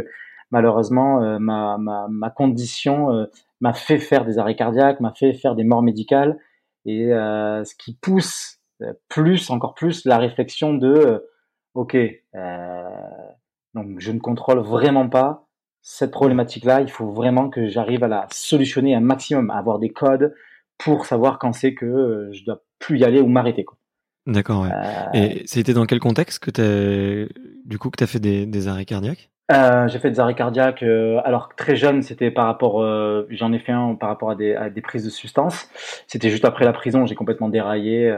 malheureusement, euh, ma, ma, ma, condition euh, m'a fait faire des arrêts cardiaques, m'a fait faire des morts médicales, et euh, ce qui pousse plus, encore plus, la réflexion de, ok, donc je ne contrôle vraiment pas cette problématique-là. Il faut vraiment que j'arrive à la solutionner un maximum, à avoir des codes pour savoir quand c'est que je dois plus y aller ou m'arrêter. D'accord. Ouais. Et c'était dans quel contexte que tu du coup que tu as fait des, des arrêts cardiaques? Euh, j'ai fait des arrêts cardiaques. Euh, alors très jeune, c'était par rapport, euh, j'en ai fait un par rapport à des, à des prises de substances. C'était juste après la prison, j'ai complètement déraillé.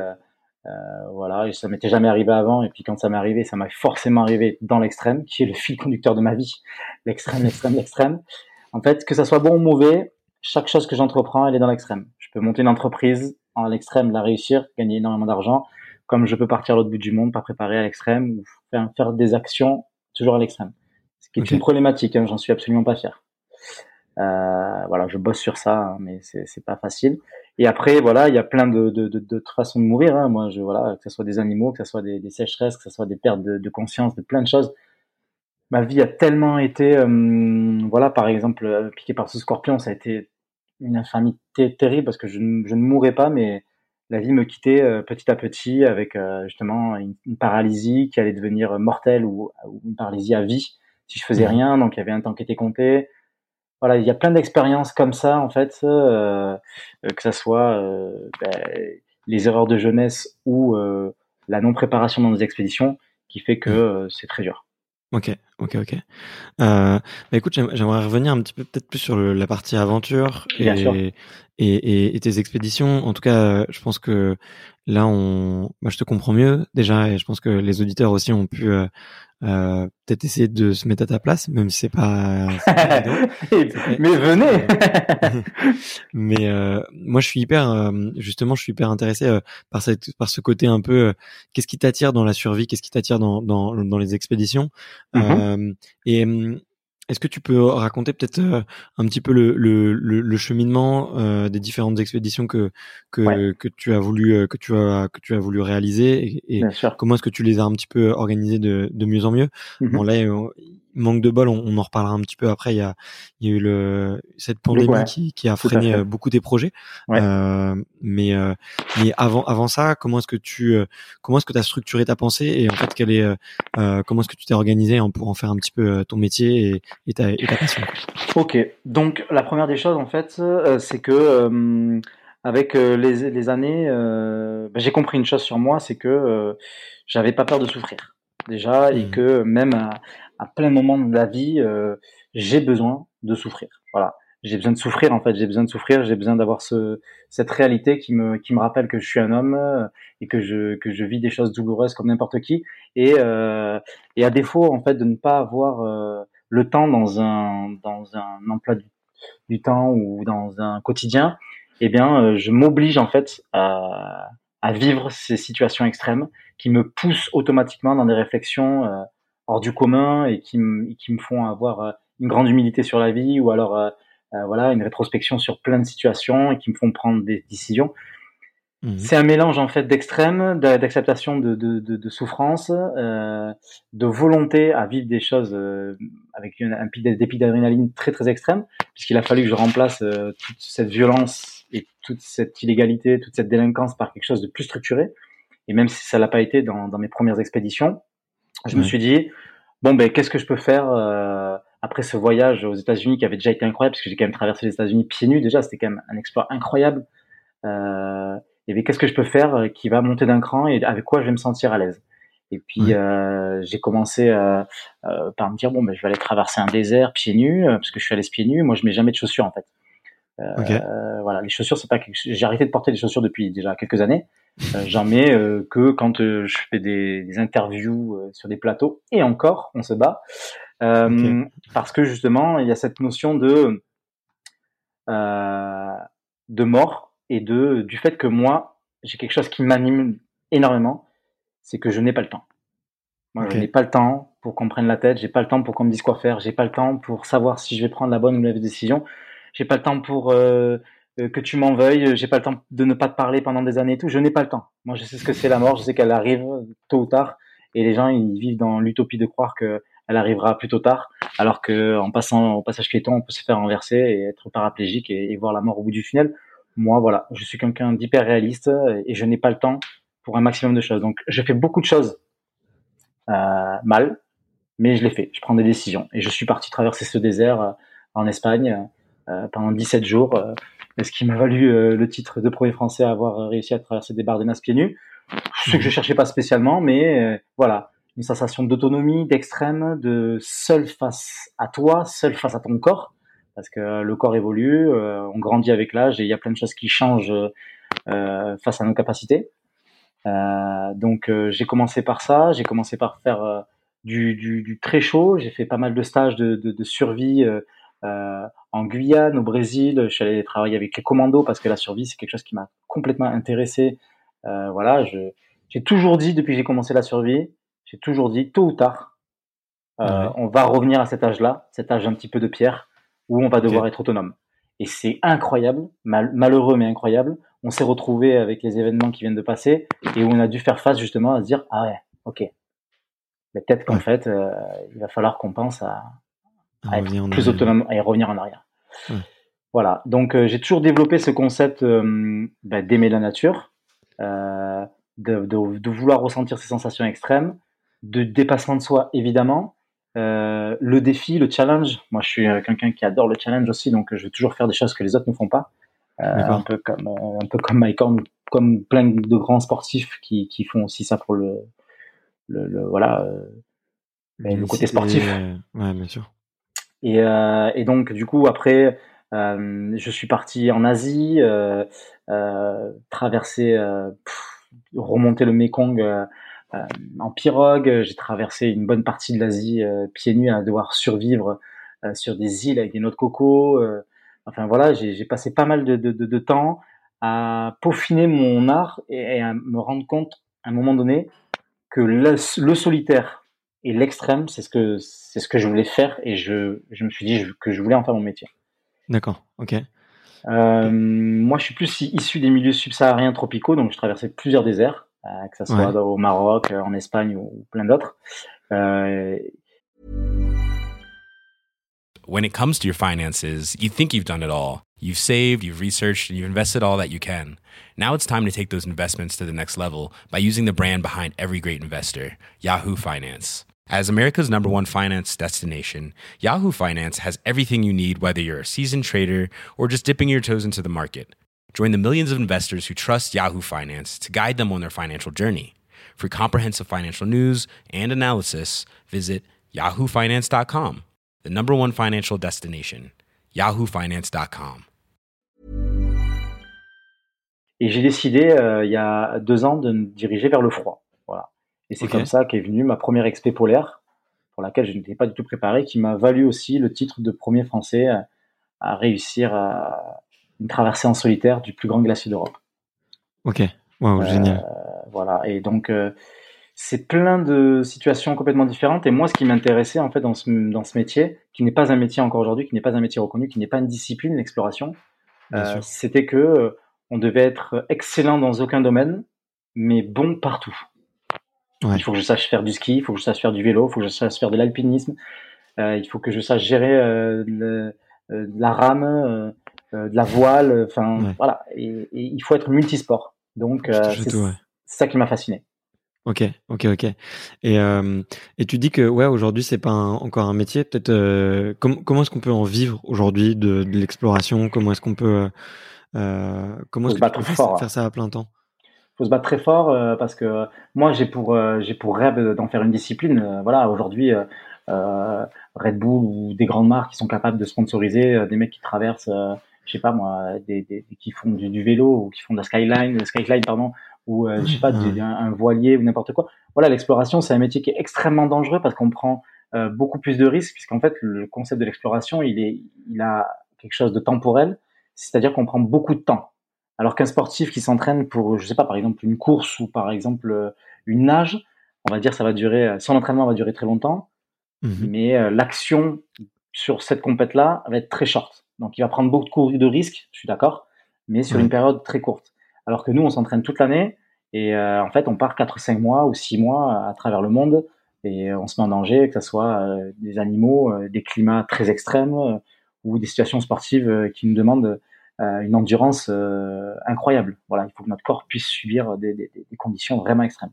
Voilà, et ça m'était jamais arrivé avant. Et puis quand ça m'est arrivé, ça m'a forcément arrivé dans l'extrême, qui est le fil conducteur de ma vie, l'extrême, l'extrême, l'extrême. En fait, que ça soit bon ou mauvais, chaque chose que j'entreprends, elle est dans l'extrême. Je peux monter une entreprise en l'extrême, la réussir, gagner énormément d'argent, comme je peux partir à l'autre bout du monde, pas préparer à l'extrême, ou faire, faire, des actions toujours à l'extrême. Ce qui est une problématique, hein, j'en suis absolument pas fier. Euh, voilà, je bosse sur ça, hein, mais c'est pas facile. Et après, voilà, il y a plein de, de, de, de façons de mourir. Hein. Moi, je voilà, que ce soit des animaux, que ce soit des, des sécheresses, que ce soit des pertes de, de, conscience, de plein de choses. Ma vie a tellement été, euh, voilà, par exemple, euh, piqué par ce scorpion, ça a été une infamité terrible parce que je, je ne mourrais pas, mais la vie me quittait euh, petit à petit avec euh, justement une, paralysie qui allait devenir mortelle ou, une paralysie à vie si je faisais mmh. rien. Donc il y avait un temps qui était compté. Voilà, il y a plein d'expériences comme ça en fait, euh, que ça soit ben, les erreurs de jeunesse ou la non préparation dans des expéditions qui fait que mmh. c'est très dur. Ok, ok, ok. Euh, bah écoute, j'aimerais revenir un petit peu peut-être plus sur la partie aventure et, et, et, tes expéditions. En tout cas, je pense que là, on, moi, je te comprends mieux déjà, et je pense que les auditeurs aussi ont pu euh, euh, peut-être essayer de se mettre à ta place, même si c'est pas. mais venez. mais euh, moi, je suis hyper, euh, justement, je suis hyper intéressé euh, par cette, par ce côté un peu. qu'est-ce qui t'attire dans la survie Qu'est-ce qui t'attire dans, dans, dans les expéditions? Mm-hmm. Et hum, est-ce que tu peux raconter peut-être euh, un petit peu le, le, le, cheminement euh, des différentes expéditions que que, que tu as voulu euh, que tu as que tu as voulu réaliser et, comment est-ce que tu les as un petit peu organisées de, de mieux en mieux? Mmh Bon là manque de bol, on, en reparlera un petit peu après. Il y a, il y a eu le, cette pandémie qui, qui, a freiné euh, beaucoup des projets. Euh, mais, euh, mais avant, avant ça, comment est-ce que tu, euh, comment est-ce que tu as structuré ta pensée et en fait, quelle est, comment est-ce que tu t'es organisé pour en faire un petit peu ton métier et, et, ta, et ta passion Ok, donc la première des choses en fait, c'est que avec les, les années, bah, j'ai compris une chose sur moi, c'est que j'avais pas peur de souffrir déjà et mmh. que même à, à plein moment de la vie, euh, j'ai besoin de souffrir. Voilà, j'ai besoin de souffrir en fait. J'ai besoin de souffrir. J'ai besoin d'avoir ce cette réalité qui me qui me rappelle que je suis un homme euh, et que je que je vis des choses douloureuses comme n'importe qui. Et euh, et à défaut en fait de ne pas avoir euh, le temps dans un dans un emploi du, temps ou dans un quotidien, eh bien euh, je m'oblige en fait à à vivre ces situations extrêmes qui me poussent automatiquement dans des réflexions hors du commun et qui, qui me font avoir euh, une grande humilité sur la vie ou alors euh, euh, voilà une rétrospection sur plein de situations et qui me font prendre des décisions. Mmh. C'est un mélange en fait d'extrême, d'acceptation de, de, de, de, souffrance, euh, de volonté à vivre des choses avec une, un pic d'adrénaline très très extrême, puisqu'il a fallu que je remplace toute cette violence et toute cette illégalité, toute cette délinquance par quelque chose de plus structuré. Et même si ça l'a pas été dans, dans mes premières expéditions, je me suis dit, bon, ben, qu'est-ce que je peux faire euh, après ce voyage aux États-Unis qui avait déjà été incroyable, parce que j'ai quand même traversé les États-Unis pieds nus déjà, c'était quand même un exploit incroyable. Euh, et qu'est-ce que je peux faire euh, qui va monter d'un cran et avec quoi je vais me sentir à l'aise? Et puis euh, j'ai commencé euh, euh, par me dire bon ben je vais aller traverser un désert pieds nus parce que je suis à l'aise pieds nus. Moi je mets jamais de chaussures en fait. Euh, voilà, les chaussures, c'est pas quelque... j'ai arrêté de porter des chaussures depuis déjà quelques années. Euh, j'en mets euh, que quand je fais des, des interviews sur des plateaux. Et encore, on se bat. Parce que justement, il y a cette notion de de mort et de du fait que moi, j'ai quelque chose qui m'anime énormément, c'est que je n'ai pas le temps. Moi, je n'ai pas le temps pour qu'on prenne la tête, j'ai pas le temps pour qu'on me dise quoi faire, j'ai pas le temps pour savoir si je vais prendre la bonne ou la mauvaise décision j'ai pas le temps pour euh, euh, que tu m'en veuilles, j'ai pas le temps de ne pas te parler pendant des années et tout. Je n'ai pas le temps. Moi, je sais ce que c'est la mort, je sais qu'elle arrive tôt ou tard, et les gens ils vivent dans l'utopie de croire que elle arrivera plus tôt tard, alors que en passant au passage piéton, on peut se faire renverser et être paraplégique et, voir la mort au bout du tunnel. Moi, voilà, je suis quelqu'un d'hyper réaliste et je n'ai pas le temps pour un maximum de choses. Donc, je fais beaucoup de choses euh, mal, mais je l'ai fait. Je prends des décisions et je suis parti traverser ce désert euh, en Espagne euh, pendant 17 jours, euh, ce qui m'a valu euh, le titre de premier français à avoir réussi à traverser des Bardenas pieds nus? Ce que je cherchais pas spécialement, mais voilà, une sensation d'autonomie, d'extrême, de seul face à toi, seul face à ton corps, parce que le corps évolue, on grandit avec l'âge et il y a plein de choses qui changent euh, face à nos capacités. donc j'ai commencé par ça, j'ai commencé par faire du, du, du, très chaud, j'ai fait pas mal de stages de, de, de survie en Guyane, au Brésil. Je suis allé travailler avec les commandos parce que la survie c'est quelque chose qui m'a complètement intéressé. voilà, j'ai toujours dit depuis que j'ai commencé la survie, j'ai toujours dit tôt ou tard, on va revenir à cet âge-là, cet âge un petit peu de pierre où on va devoir être autonome. Et c'est incroyable, malheureux mais incroyable. On s'est retrouvé avec les événements qui viennent de passer et où on a dû faire face justement à se dire ah ouais, ok. Peut-être qu'en fait, euh, il va falloir qu'on pense à, être plus autonome et revenir en arrière. Voilà. Donc euh, j'ai toujours développé ce concept euh, bah, d'aimer la nature, de, de, de, vouloir ressentir ces sensations extrêmes, de dépassement de soi évidemment, euh, le défi, le challenge. Moi, je suis euh, quelqu'un qui adore le challenge aussi, donc euh, je veux toujours faire des choses que les autres ne font pas. un peu comme un peu comme Mike Horn, comme plein de grands sportifs qui, qui font aussi ça pour le le, voilà le côté sportif. ouais, bien sûr. Et, et donc du coup après, je suis parti en Asie, traverser, remonter le Mekong euh, en pirogue. J'ai traversé une bonne partie de l'Asie euh, pieds nus à devoir survivre euh, sur des îles avec des noix de coco. enfin voilà, j'ai passé pas mal de, temps à peaufiner mon art et, à me rendre compte à un moment donné que le, solitaire et l'extrême, c'est ce que c'est ce que je voulais faire et je, je me suis dit que je voulais en faire mon métier. D'accord, ok. moi, je suis plus issu des milieux subsahariens tropicaux, donc je traversais plusieurs déserts. Euh, que ce soit ouais. au Maroc, euh, en Espagne ou plein d'autres. Euh, when it comes to your finances, you think you've done it all. You've saved, you've researched, and you've invested all that you can. Now it's time to take those investments to the next level by using the brand behind every great investor, Yahoo Finance. As America's number one finance destination, Yahoo Finance has everything you need, whether you're a seasoned trader or just dipping your toes into the market. Join the millions of investors who trust Yahoo Finance to guide them on their financial journey. For comprehensive financial news and analysis, visit yahoofinance.com, the number one financial destination, yahoofinance.com. Et j'ai décidé euh, il y a deux ans de me diriger vers le froid. Voilà. Et c'est okay. comme ça qu'est venue ma première expé polaire, pour laquelle je n'étais pas du tout préparé, qui m'a valu aussi le titre de premier français à réussir à une traversée en solitaire du plus grand glacier d'Europe. Ok, wow, euh, génial. Voilà, et donc euh, c'est plein de situations complètement différentes. Et moi, ce qui m'intéressait en fait dans ce, dans ce métier, qui n'est pas un métier encore aujourd'hui, qui n'est pas un métier reconnu, qui n'est pas une discipline, l'exploration, euh, c'était que on devait être excellent dans aucun domaine, mais bon partout. Ouais. Il faut que je sache faire du ski, il faut que je sache faire du vélo, il faut que je sache faire de l'alpinisme, euh, il faut que je sache gérer euh, le, euh, la rame, de la voile, enfin voilà. Et, il faut être multisport. Donc c'est ça qui m'a fasciné. Ok, ok, ok. Et et tu dis que ouais aujourd'hui c'est pas encore un métier. Peut-être comment est-ce qu'on peut en vivre aujourd'hui de, de l'exploration? Comment est-ce qu'on peut comment est-ce que tu peux fort, faire ça à plein temps? Faut se battre très fort parce que moi j'ai pour j'ai pour rêve d'en faire une discipline. voilà aujourd'hui. Red Bull ou des grandes marques qui sont capables de sponsoriser des mecs qui traversent je sais pas moi, des, des, qui font du, du, vélo ou qui font de la skyline, skyline pardon, ou euh, je sais pas, un, un, voilier ou n'importe quoi. Voilà, l'exploration, c'est un métier qui est extrêmement dangereux parce qu'on prend euh, beaucoup plus de risques, puisqu'en fait, le concept de l'exploration, il est, il a quelque chose de temporel, c'est-à-dire qu'on prend beaucoup de temps. Alors qu'un sportif qui s'entraîne pour, je sais pas, par exemple une course ou par exemple euh, une nage, on va dire ça va durer, son entraînement va durer très longtemps, mmh mais l'action sur cette compète là va être très short. Donc il va prendre beaucoup de risques, je suis d'accord, mais sur une période très courte. Alors que nous, on s'entraîne toute l'année et euh, en fait, on part 4-5 mois ou 6 mois à travers le monde et on se met en danger, que ce soit euh, des animaux, euh, des climats très extrêmes ou des situations sportives qui nous demandent une endurance incroyable. Voilà, il faut que notre corps puisse subir des, des, des conditions vraiment extrêmes.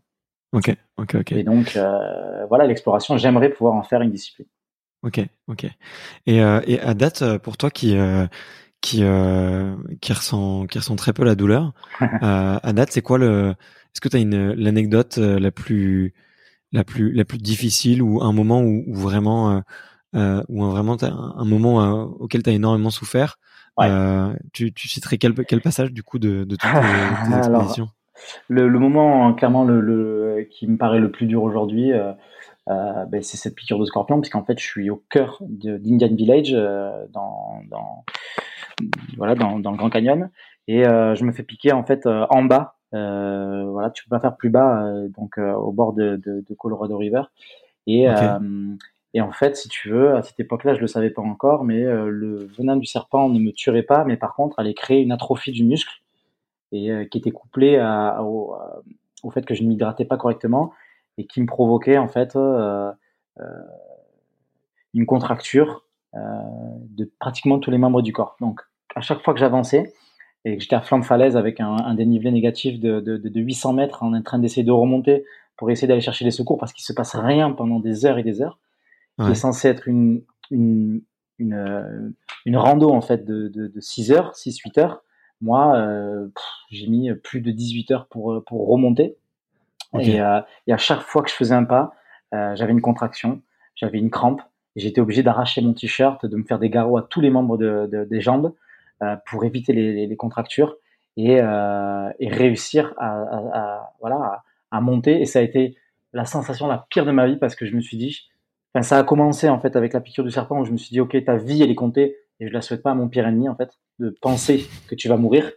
Ok, ok, ok. Et donc, voilà, l'exploration, j'aimerais pouvoir en faire une discipline. Ok, ok. Et, euh, et à date, euh, pour toi qui euh, qui euh, qui ressent qui ressent très peu la douleur, euh, à date, c'est quoi le Est-ce que tu as une l'anecdote la plus la plus la plus difficile ou un moment où, où vraiment euh, un, vraiment un, un moment auquel tu as énormément souffert ouais. tu, tu citerais quel quel passage du coup de de toute tes, tes le, moment clairement le, qui me paraît le plus dur aujourd'hui, ben, c'est cette piqûre de scorpion, puisqu'en fait je suis au cœur d'Indian Village dans, dans, voilà, dans, dans, le Grand Canyon, et je me fais piquer en fait en bas. voilà, tu peux pas faire plus bas, donc au bord de, de, de Colorado River. Et, et en fait, si tu veux, à cette époque-là, je le savais pas encore, mais euh, le venin du serpent ne me tuerait pas, mais par contre, allait créer une atrophie du muscle et euh, qui était couplée à, au, fait que je ne m'hydratais pas correctement et qui me provoquait en fait euh, euh une contracture de pratiquement tous les membres du corps. Donc, à chaque fois que j'avançais et que j'étais à flanc de falaise avec un, dénivelé négatif de, de, de 800 mètres en train d'essayer de remonter pour essayer d'aller chercher les secours parce qu'il se passe rien pendant des heures et des heures qui est censé être une, une, une, euh, une, rando en fait de, de, de 6 heures, 6-8 heures. Moi, euh, j'ai mis plus de 18 heures pour, pour remonter. Et, euh, et, à chaque fois que je faisais un pas, euh, j'avais une contraction, j'avais une crampe. J'étais obligé d'arracher mon t-shirt, de me faire des garrots à tous les membres de, de des jambes euh, pour éviter les, les, contractures et, et réussir à, à, à voilà, à, à monter. Et ça a été la sensation la pire de ma vie parce que je me suis dit, Enfin, ça a commencé en fait avec la piqûre du serpent où je me suis dit ok ta vie elle est comptée et je la souhaite pas à mon pire ennemi en fait de penser que tu vas mourir.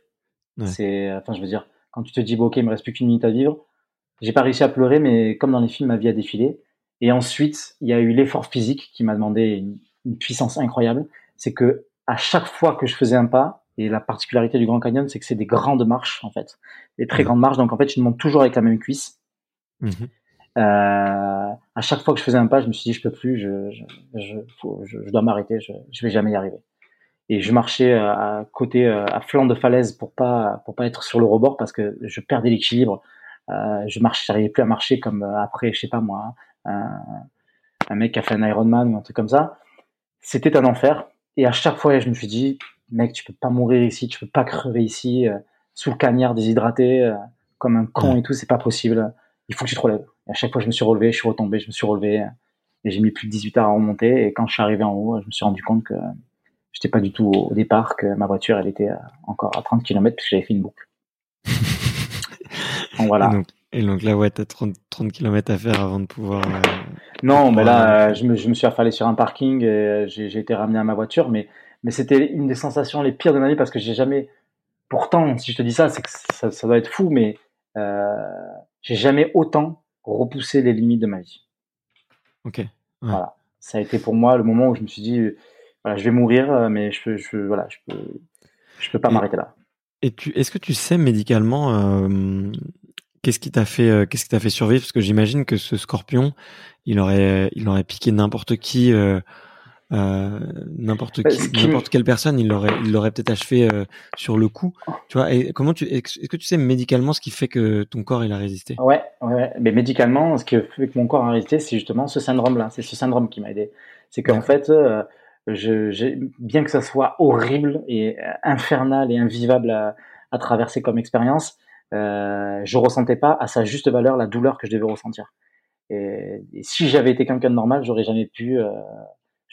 C'est enfin je veux dire quand tu te dis bon, ok il me reste plus qu'une minute à vivre. J'ai pas réussi à pleurer mais comme dans les films ma vie a défilé. Et ensuite il y a eu l'effort physique qui m'a demandé une, puissance incroyable. C'est que à chaque fois que je faisais un pas et la particularité du Grand Canyon c'est que c'est des grandes marches en fait, des très grandes marches donc en fait je monte toujours avec la même cuisse. Mmh euh, à chaque fois que je faisais un pas, je me suis dit je peux plus, je, je, je, je, dois m'arrêter, je, je vais jamais y arriver. Et je marchais euh, à côté, euh, à flanc de falaise pour pas pour pas être sur le rebord parce que je perdais l'équilibre. Euh, je marchais, j'arrivais plus à marcher comme après, je sais pas moi, un, un mec qui a fait un Ironman ou un truc comme ça. C'était un enfer. Et à chaque fois, je me suis dit, mec, tu peux pas mourir ici, tu peux pas crever ici, sous le cagnard déshydraté, comme un con et tout, c'est pas possible. Il faut que tu te relèves. Et à chaque fois, je me suis relevé, je suis retombé, je me suis relevé. Et j'ai mis plus de 18 heures à remonter. Et quand je suis arrivé en haut, je me suis rendu compte que j'étais pas du tout au départ, que ma voiture, elle était encore à 30 km puisque j'avais fait une boucle. donc voilà. Et donc, là, ouais, t'as 30, 30 km à faire avant de pouvoir. Euh, non, mais là, euh, je, me, je me suis affalé sur un parking et euh, j'ai été ramené à ma voiture. Mais, mais c'était une des sensations les pires de ma vie parce que j'ai jamais. Pourtant, si je te dis ça, c'est que ça, ça, doit être fou, mais euh, j'ai jamais autant repousser les limites de ma vie. Ok. Voilà. Ça a été pour moi le moment où je me suis dit, voilà, je vais mourir, euh, mais je peux, je, voilà, je peux, je peux pas m'arrêter là. Et tu, est-ce que tu sais médicalement euh, qu'est-ce qui t'a fait, euh, qu'est-ce qui t'a fait survivre? Parce que j'imagine que ce scorpion, il aurait, il aurait piqué n'importe qui. Euh, euh, n'importe bah, qui, n'importe quelle personne, il l'aurait, il l'aurait peut-être achevé euh, sur le coup. Tu vois, et comment tu, est-ce que tu sais médicalement ce qui fait que ton corps il a résisté? Ouais, ouais, mais médicalement, ce qui fait que mon corps a résisté, c'est justement ce syndrome-là. C'est ce syndrome qui m'a aidé. C'est qu'en fait, euh, je, j'ai, bien que ça soit horrible et infernal et invivable à, à traverser comme expérience, euh, je ressentais pas à sa juste valeur la douleur que je devais ressentir. Et, et si j'avais été quelqu'un de normal, j'aurais jamais pu euh,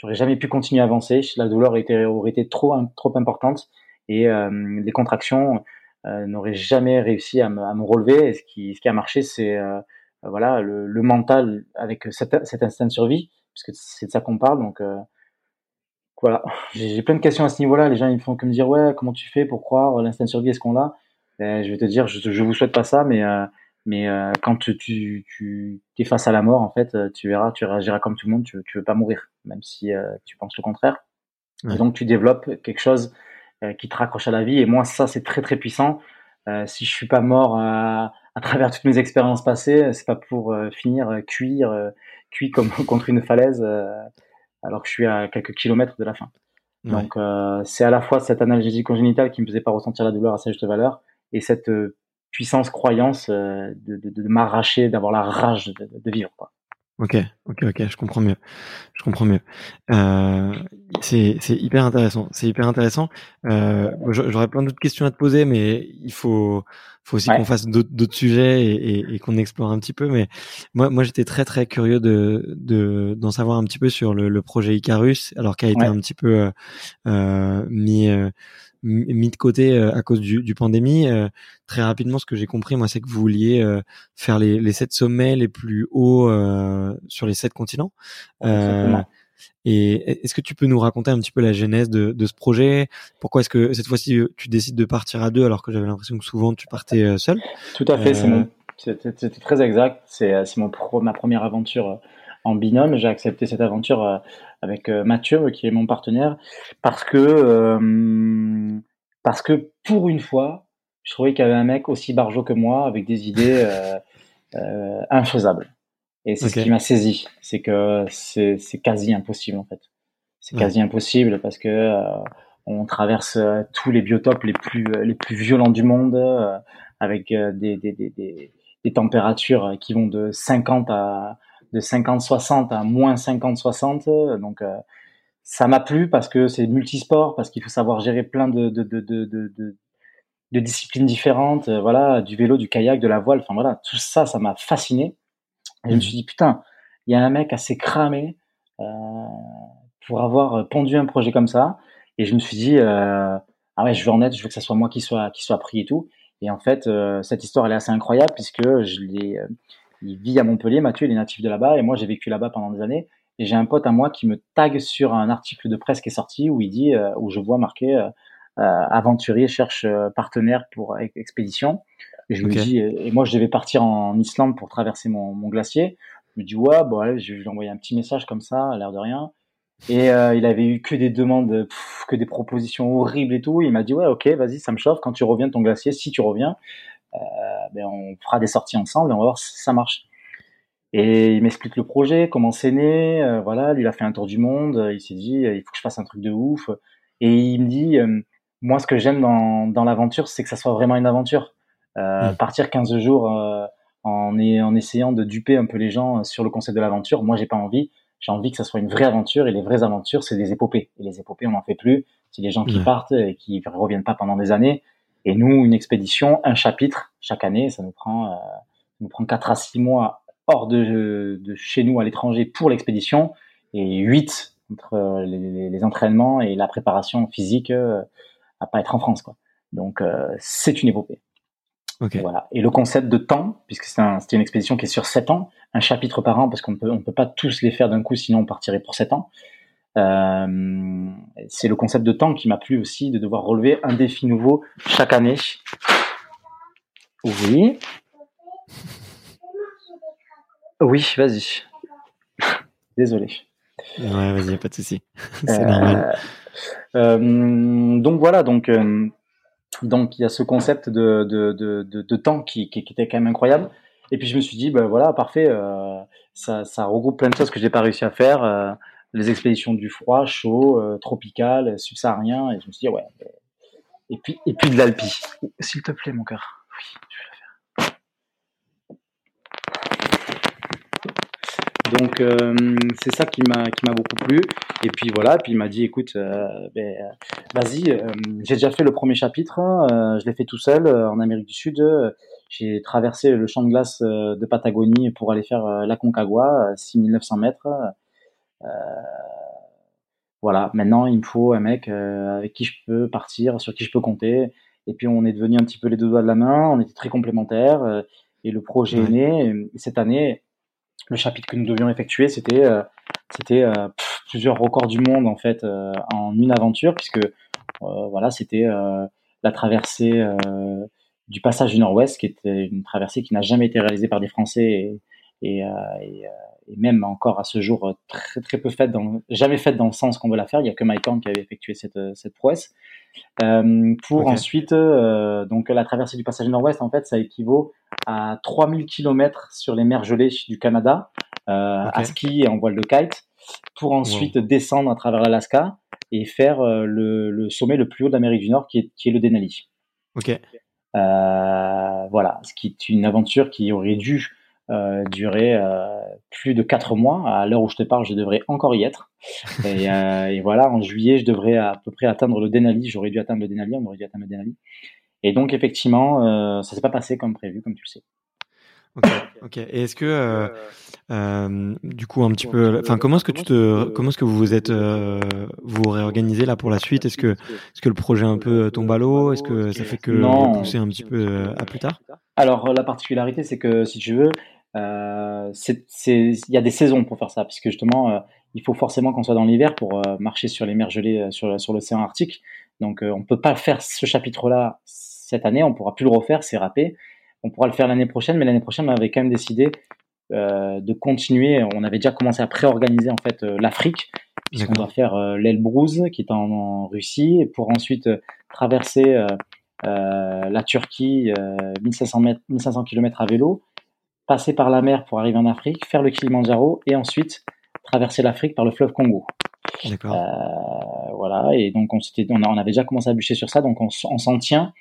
j'aurais jamais pu continuer à avancer. La douleur était, aurait été trop, trop importante et euh, les contractions euh, n'auraient jamais réussi à me, à me, relever. Et ce qui, ce qui a marché, c'est euh, voilà le, le, mental avec cet, cet, instinct de survie, puisque c'est de ça qu'on parle. Donc euh, voilà, j'ai plein de questions à ce niveau-là. Les gens ils font que me dire ouais, comment tu fais pour croire l'instinct de survie? Est-ce qu'on l'a? Ben, Je vais te dire, je, je vous souhaite pas ça, mais mais euh, quand tu, tu, tu es face à la mort, en fait, euh, tu verras, tu réagiras comme tout le monde, tu, tu veux pas mourir, même si euh, tu penses le contraire. Et donc tu développes quelque chose qui te raccroche à la vie. Et moi, ça, c'est très très puissant. si je suis pas mort à, travers toutes mes expériences passées, c'est pas pour finir cuire, cuit comme contre une falaise, alors que je suis à quelques kilomètres de la fin. Donc c'est à la fois cette analgésie congénitale qui me faisait pas ressentir la douleur à sa juste valeur, et cette puissance croyance euh, de, de, de m'arracher, d'avoir la rage de, de, vivre. Quoi. Ok, ok, ok, je comprends mieux. Je comprends mieux. Euh, c'est, c'est hyper intéressant. C'est hyper intéressant. Euh, j'aurais plein d'autres questions à te poser, mais il faut, faut aussi qu'on fasse d'autres, sujets et, et, et, qu'on explore un petit peu. Mais moi, moi, j'étais très, très curieux de, de, d'en savoir un petit peu sur le, le projet Icarus, alors qui a été un petit peu euh, mis mis de côté à cause du, du pandémie. très rapidement, ce que j'ai compris, moi, c'est que vous vouliez faire les, les sept sommets les plus hauts sur les sept continents. Et est-ce que tu peux nous raconter un petit peu la genèse de, de ce projet? Pourquoi est-ce que cette fois-ci tu décides de partir à deux alors que j'avais l'impression que souvent tu partais seul? Tout à fait, c'est c'était très exact. C'est mon ma première aventure en binôme. J'ai accepté cette aventure euh, avec euh, Mathieu, qui est mon partenaire, parce que euh, parce que pour une fois, je trouvais qu'il y avait un mec aussi barjot que moi, avec des idées infaisables. Et c'est ce qui m'a saisi, c'est que c'est quasi impossible en fait. C'est quasi impossible parce que on traverse tous les biotopes les plus les plus violents du monde avec des, des, des, des températures qui vont de 50 à de 50-60 à moins 50-60. Donc, euh, ça m'a plu parce que c'est multisport, parce qu'il faut savoir gérer plein de, de, de, disciplines différentes. Euh, voilà, du vélo, du kayak, de la voile. Enfin, voilà, tout ça, ça m'a fasciné. Et je me suis dit, putain, il y a un mec assez cramé euh, pour avoir pondu un projet comme ça. Et je me suis dit, euh, ah ouais, je veux en être, je veux que ça soit moi qui soit, qui soit pris et tout. Et en fait, euh, cette histoire, elle est assez incroyable puisque je l'ai, il vit à Montpellier, Mathieu, il est natif de là-bas, et moi j'ai vécu là-bas pendant des années. Et j'ai un pote à moi qui me tag sur un article de presse qui est sorti où il dit, euh, où je vois marqué euh, euh aventurier cherche partenaire pour expédition. Et je me dis, et moi je devais partir en Islande pour traverser mon, mon glacier. Je me dis ouais, bon allez, je vais lui envoyer un petit message comme ça, à l'air de rien. Et euh, il avait eu que des demandes, que des propositions horribles et tout. Il m'a dit ouais, ok, vas-y, ça me chauffe. Quand tu reviens de ton glacier, si tu reviens, ben on fera des sorties ensemble et on va voir si ça marche. Et il m'explique le projet, comment c'est né, euh, voilà, lui il a fait un tour du monde, il s'est dit il faut que je fasse un truc de ouf. Et il me dit euh, moi ce que j'aime dans, dans l'aventure c'est que ça soit vraiment une aventure. Euh, mmh. Partir 15 jours en, en essayant de duper un peu les gens sur le concept de l'aventure, moi j'ai pas envie. J'ai envie que ça soit une vraie aventure et les vraies aventures c'est des épopées. Et les épopées on n'en fait plus. C'est des gens qui partent et qui reviennent pas pendant des années. Et nous, une expédition, un chapitre chaque année, ça nous prend, euh, nous prend 4 à 6 mois hors de, de chez nous à l'étranger pour l'expédition et 8 entre les, les, entraînements et la préparation physique euh, à pas être en France. Quoi. Donc euh, c'est une épopée. Okay. Voilà. Et le concept de temps, puisque c'est un, une expédition qui est sur 7 ans, un chapitre par an, parce qu'on peut, on peut pas tous les faire d'un coup, sinon on partirait pour 7 ans. Euh, c'est le concept de temps qui m'a plu aussi, de devoir relever un défi nouveau chaque année. Oui. Oui, vas-y. Désolé. Ouais, vas-y, pas de souci. c'est normal. Euh, euh, donc voilà, donc donc il y a ce concept de, de, de, de, temps qui, qui, était quand même incroyable. Et puis je me suis dit, ben voilà, parfait, ça, ça regroupe plein de choses que j'ai pas réussi à faire les expéditions du froid, chaud, euh, tropical, subsaharien, et je me suis dit, ouais. Et puis, et puis de l'Alpi. S'il te plaît, mon cœur. Oui, je vais la faire. Donc euh, c'est ça qui m'a qui m'a beaucoup plu et puis voilà puis il m'a dit écoute euh, ben, vas-y j'ai déjà fait le premier chapitre hein, je l'ai fait tout seul en Amérique du Sud j'ai traversé le champ de glace de Patagonie pour aller faire la Concagua 6900 mètres voilà, maintenant il me faut un mec euh, avec qui je peux partir, sur qui je peux compter. Et puis on est devenu un petit peu les deux doigts de la main, on était très complémentaires euh, et le projet est né. cette année, le chapitre que nous devions effectuer, c'était c'était plusieurs records du monde en fait en une aventure puisque voilà c'était la traversée du passage du Nord-Ouest qui était une traversée qui n'a jamais été réalisée par des Français et, et, et, et même encore à ce jour très très peu faite, dans, jamais faite dans le sens qu'on veut la faire. Il y a que Mike Horn qui avait effectué cette, cette prouesse. Euh, pour ensuite, euh, donc la traversée du passage nord-ouest, en fait, ça équivaut à 3000 km sur les mers gelées du Canada, euh, à ski et en voile de kite, pour ensuite descendre à travers l'Alaska et faire euh, le, le, sommet le plus haut d'Amérique du Nord, qui est, qui est le Denali. Ok. Euh, voilà, ce qui est une aventure qui aurait dû euh, durer euh, plus de quatre mois. À l'heure où je te parle, je devrais encore y être. Et, euh, et, voilà, en juillet, je devrais à peu près atteindre le Denali. J'aurais dû atteindre le Denali, on aurait dû atteindre le Denali. Et donc, effectivement, ça s'est pas passé comme prévu, comme tu le sais. Ok, ok. Et est-ce que, euh, euh, du coup, un petit peu, enfin, comment est-ce que tu te, comment est-ce que vous vous êtes, euh, vous réorganisez là pour la suite? Est-ce que, est-ce que le projet un peu tombe à l'eau? Est-ce que ça fait que pousser un petit peu à plus tard? Alors, la particularité, c'est que si tu veux, c'est, il y a des saisons pour faire ça, puisque justement, il faut forcément qu'on soit dans l'hiver pour marcher sur les mers gelées sur, sur l'océan Arctique. Donc, on peut pas faire ce chapitre-là cette année, on pourra plus le refaire, c'est râpé. On pourra le faire l'année prochaine, mais l'année prochaine, on avait quand même décidé euh, de continuer. On avait déjà commencé à préorganiser en fait euh, l'Afrique, puisqu'on va faire euh, l'Elbrouz, qui est en, Russie, pour ensuite traverser la Turquie, 1500 mètres, 1500 km à vélo, passer par la mer pour arriver en Afrique, faire le Kilimanjaro, et ensuite traverser l'Afrique par le fleuve Congo. voilà, et donc on, on, on, avait déjà commencé à bûcher sur ça, donc on, on s'en tient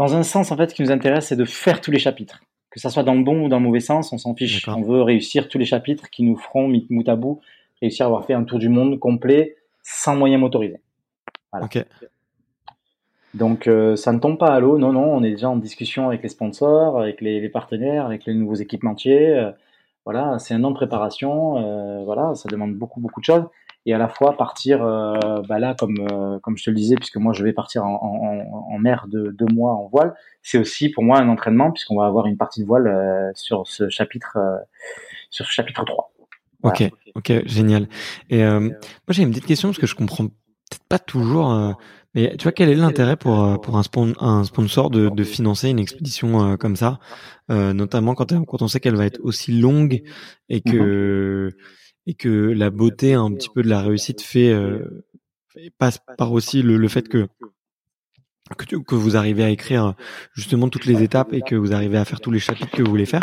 dans un sens, en fait, ce qui nous intéresse, c'est de faire tous les chapitres. Que ça soit dans le bon ou dans le mauvais sens, on s'en fiche. On veut réussir tous les chapitres qui nous feront, mout à bout, réussir à avoir fait un tour du monde complet sans moyens motorisés. Ok. Donc euh, ça ne tombe pas à l'eau, non, non, on est déjà en discussion avec les sponsors, avec les, partenaires, avec les nouveaux équipementiers. Euh, voilà, c'est un an de préparation, euh, voilà, ça demande beaucoup, beaucoup de choses. Et à la fois partir euh, bah là comme euh, comme je te le disais puisque moi je vais partir en, en, en mer de deux mois en voile c'est aussi pour moi un entraînement puisqu'on va avoir une partie de voile sur ce chapitre sur ce chapitre 3 ok ok génial. Et moi j'ai une petite question parce que je comprends peut-être pas toujours mais tu vois quel est l'intérêt pour pour un, un sponsor de, de financer une expédition comme ça notamment quand, quand on sait qu'elle va être aussi longue et que mm-hmm et que la beauté un petit peu de la réussite fait euh, passe par aussi le, fait que que, vous arrivez à écrire justement toutes les étapes et que vous arrivez à faire tous les chapitres que vous voulez faire.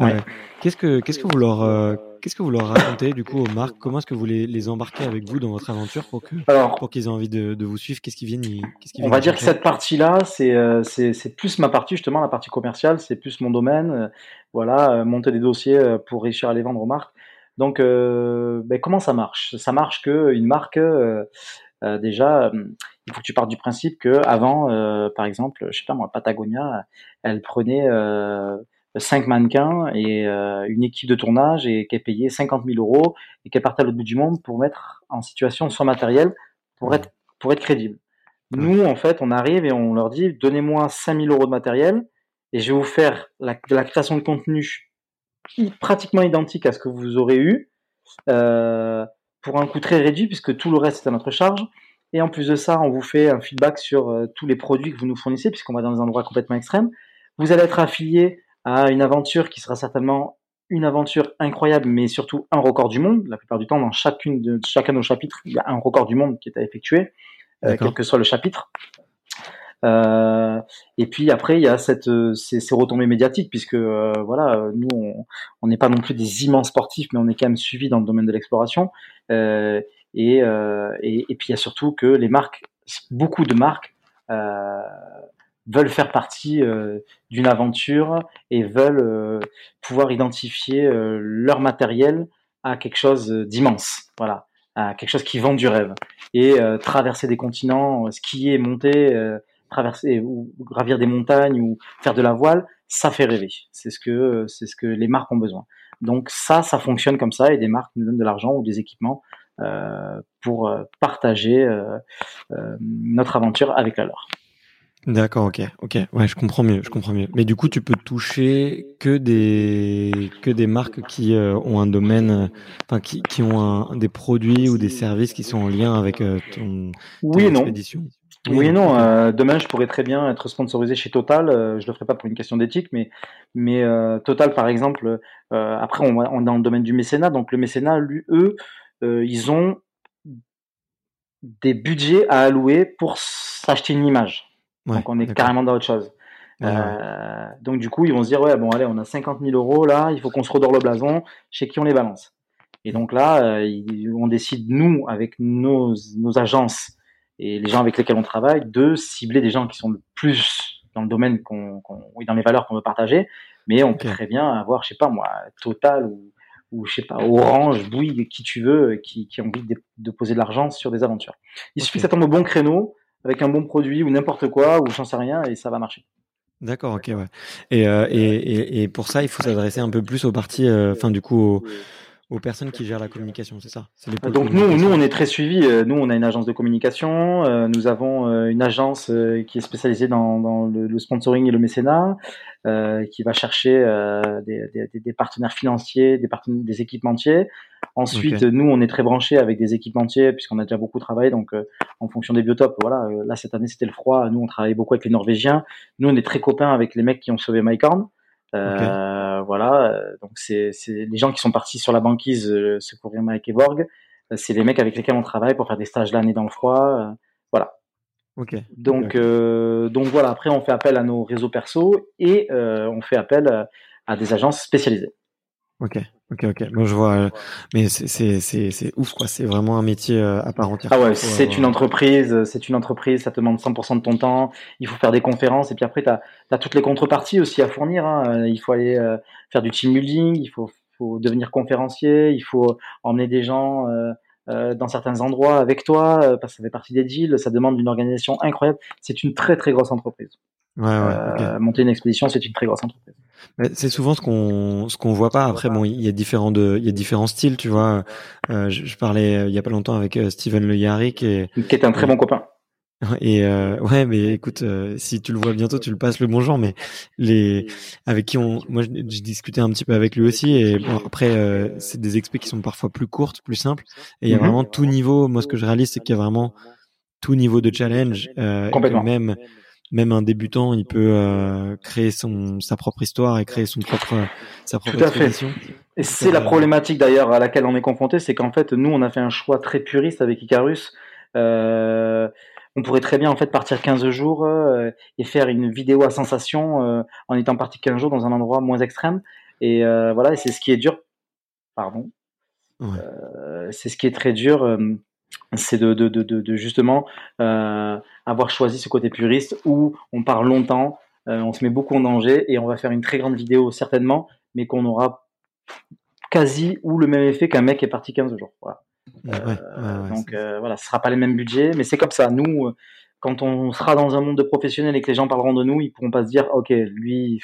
Euh, qu'est-ce que qu'est-ce que vous leur euh, qu'est-ce que vous leur racontez du coup aux marques? Comment est-ce que vous les, les embarquez avec vous dans votre aventure pour que pour qu'ils aient envie de, de, vous suivre? Qu'est-ce qui viennent On va dire que cette partie-là, c'est c'est c'est plus ma partie justement la partie commerciale, c'est plus mon domaine. voilà, monter des dossiers pour réussir à les vendre aux marques. Donc, euh, ben, comment ça marche? Ça marche que une marque, euh, euh, déjà, il faut que tu partes du principe que avant, par exemple, je sais pas moi, Patagonia, elle prenait cinq mannequins et une équipe de tournage et qu'elle payait 50 000 euros et qu'elle partait à l'autre bout du monde pour mettre en situation son matériel pour être pour être crédible. Nous, en fait, on arrive et on leur dit donnez-moi 5 000 euros de matériel et je vais vous faire la, la création de contenu pratiquement identique à ce que vous aurez eu, euh, pour un coût très réduit, puisque tout le reste est à notre charge. Et en plus de ça, on vous fait un feedback sur euh, tous les produits que vous nous fournissez, puisqu'on va dans des endroits complètement extrêmes. Vous allez être affilié à une aventure qui sera certainement une aventure incroyable, mais surtout un record du monde. La plupart du temps, dans chacune de, chacun de nos chapitres, il y a un record du monde qui est à effectuer, euh, quel que soit le chapitre. Euh, et puis après, il y a cette, euh, ces, ces retombées médiatiques, puisque euh, voilà, nous, on n'est pas non plus des immenses sportifs, mais on est quand même suivis dans le domaine de l'exploration. Et, et, et, puis il y a surtout que les marques, beaucoup de marques veulent faire partie d'une aventure et veulent pouvoir identifier leur matériel à quelque chose d'immense. Voilà à quelque chose qui vend du rêve. Et traverser des continents, skier, monter, traverser ou gravir des montagnes ou faire de la voile, ça fait rêver. C'est ce que c'est ce que les marques ont besoin. Donc ça, ça fonctionne comme ça et des marques nous donnent de l'argent ou des équipements euh, pour euh, partager euh, euh, notre aventure avec la leur. D'accord, ok, ok, ouais, je comprends mieux, je comprends mieux. Mais du coup, tu peux toucher que des que des marques qui euh, ont un domaine, enfin qui, qui ont un, des produits ou des services qui sont en lien avec ton, ton oui, expédition. Non. Oui et non. Euh, demain, je pourrais très bien être sponsorisé chez Total. Euh, je le ferai pas pour une question d'éthique, mais mais euh, Total, par exemple. après, on, on, est dans le domaine du mécénat. Donc le mécénat, lui, eux, ils ont des budgets à allouer pour s'acheter une image. Donc on est carrément dans autre chose. donc du coup, ils vont se dire ouais bon allez, on a 50 000 euros là, il faut qu'on se redore le blason. Chez qui on les balance? Et donc là, on décide nous avec nos, nos agences et les gens avec lesquels on travaille, de cibler des gens qui sont le plus dans le domaine qu'on, dans les valeurs qu'on veut partager, mais on peut très bien avoir, je sais pas moi, Total ou, ou je sais pas, Orange, Bouygues, qui tu veux, qui, qui ont envie de, poser de l'argent sur des aventures. Il suffit que ça tombe au bon créneau, avec un bon produit ou n'importe quoi, ou j'en sais rien, et ça va marcher. D'accord, ok, ouais. Et, et, et, et, pour ça, il faut s'adresser un peu plus aux parties, enfin, du coup, aux, aux personnes qui gèrent la communication, c'est ça Donc nous, nous, on est très suivis. Euh, nous, on a une agence de communication. Euh, nous avons euh, une agence qui est spécialisée dans, dans le, sponsoring et le mécénat, qui va chercher des, des, des, partenaires financiers, des, partenaires, des équipementiers. Ensuite, nous, on est très branchés avec des équipementiers puisqu'on a déjà beaucoup travaillé. Donc, en fonction des biotopes, voilà. là, cette année, c'était le froid. Nous, on travaille beaucoup avec les Norvégiens. Nous, on est très copains avec les mecs qui ont sauvé Mycorn. Euh, voilà, euh, donc c'est les gens qui sont partis sur la banquise euh, secourir Mike et Borg. C'est les mecs avec lesquels on travaille pour faire des stages l'année dans le froid. voilà. Ok. Donc, donc voilà. Après, on fait appel à nos réseaux perso et on fait appel à des agences spécialisées. Ok, ok, ok. Moi, je vois, euh, mais c'est c'est c'est ouf quoi. C'est vraiment un métier euh, à part entière. Ah ouais, c'est une entreprise, c'est une entreprise. Ça te demande 100% de ton temps. Il faut faire des conférences et puis après, tu as, toutes les contreparties aussi à fournir. Hein. Il faut aller euh, faire du team building. Il faut faut devenir conférencier. Il faut emmener des gens. dans certains endroits avec toi, parce que ça fait partie des deals, ça demande une organisation incroyable. C'est une très très grosse entreprise. Ouais, ouais, Monter une expédition, c'est une très grosse entreprise. C'est souvent ce qu'on ce qu'on voit pas. Après, bon, il y a différents de, il y a différents styles, tu vois. Euh, je, parlais euh, il y a pas longtemps avec euh, Steven Le Yarrick et qui est un très bon copain. Et euh, ouais, mais écoute, si tu le vois bientôt, tu le passes le bonjour. Mais les avec qui on, moi, j'ai discuté un petit peu avec lui aussi. Et bon, après, c'est des expés qui sont parfois plus courtes, plus simples. Et il y a mhm. vraiment tout niveau. Moi, ce que je réalise, c'est qu'il y a vraiment tout niveau de challenge. Complètement. Et même même un débutant, il peut euh, créer son sa propre histoire et créer son propre sa propre Tout Et c'est la problématique d'ailleurs à laquelle on est confronté, c'est qu'en fait nous on a fait un choix très puriste avec Icarus. Euh, on pourrait très bien en fait partir 15 jours euh, et faire une vidéo à sensation euh, en étant parti 15 jours dans un endroit moins extrême. Et euh, voilà, c'est ce qui est dur. Pardon. Ouais. c'est ce qui est très dur c'est de, de, de, de, justement euh, avoir choisi ce côté puriste où on part longtemps, euh, on se met beaucoup en danger et on va faire une très grande vidéo certainement, mais qu'on aura quasi ou le même effet qu'un mec qui est parti 15 jours. Voilà. Euh, donc voilà, ce sera pas les mêmes budgets, mais c'est comme ça. Nous, quand on sera dans un monde de professionnels et que les gens parleront de nous, ils pourront pas se dire, ok, lui,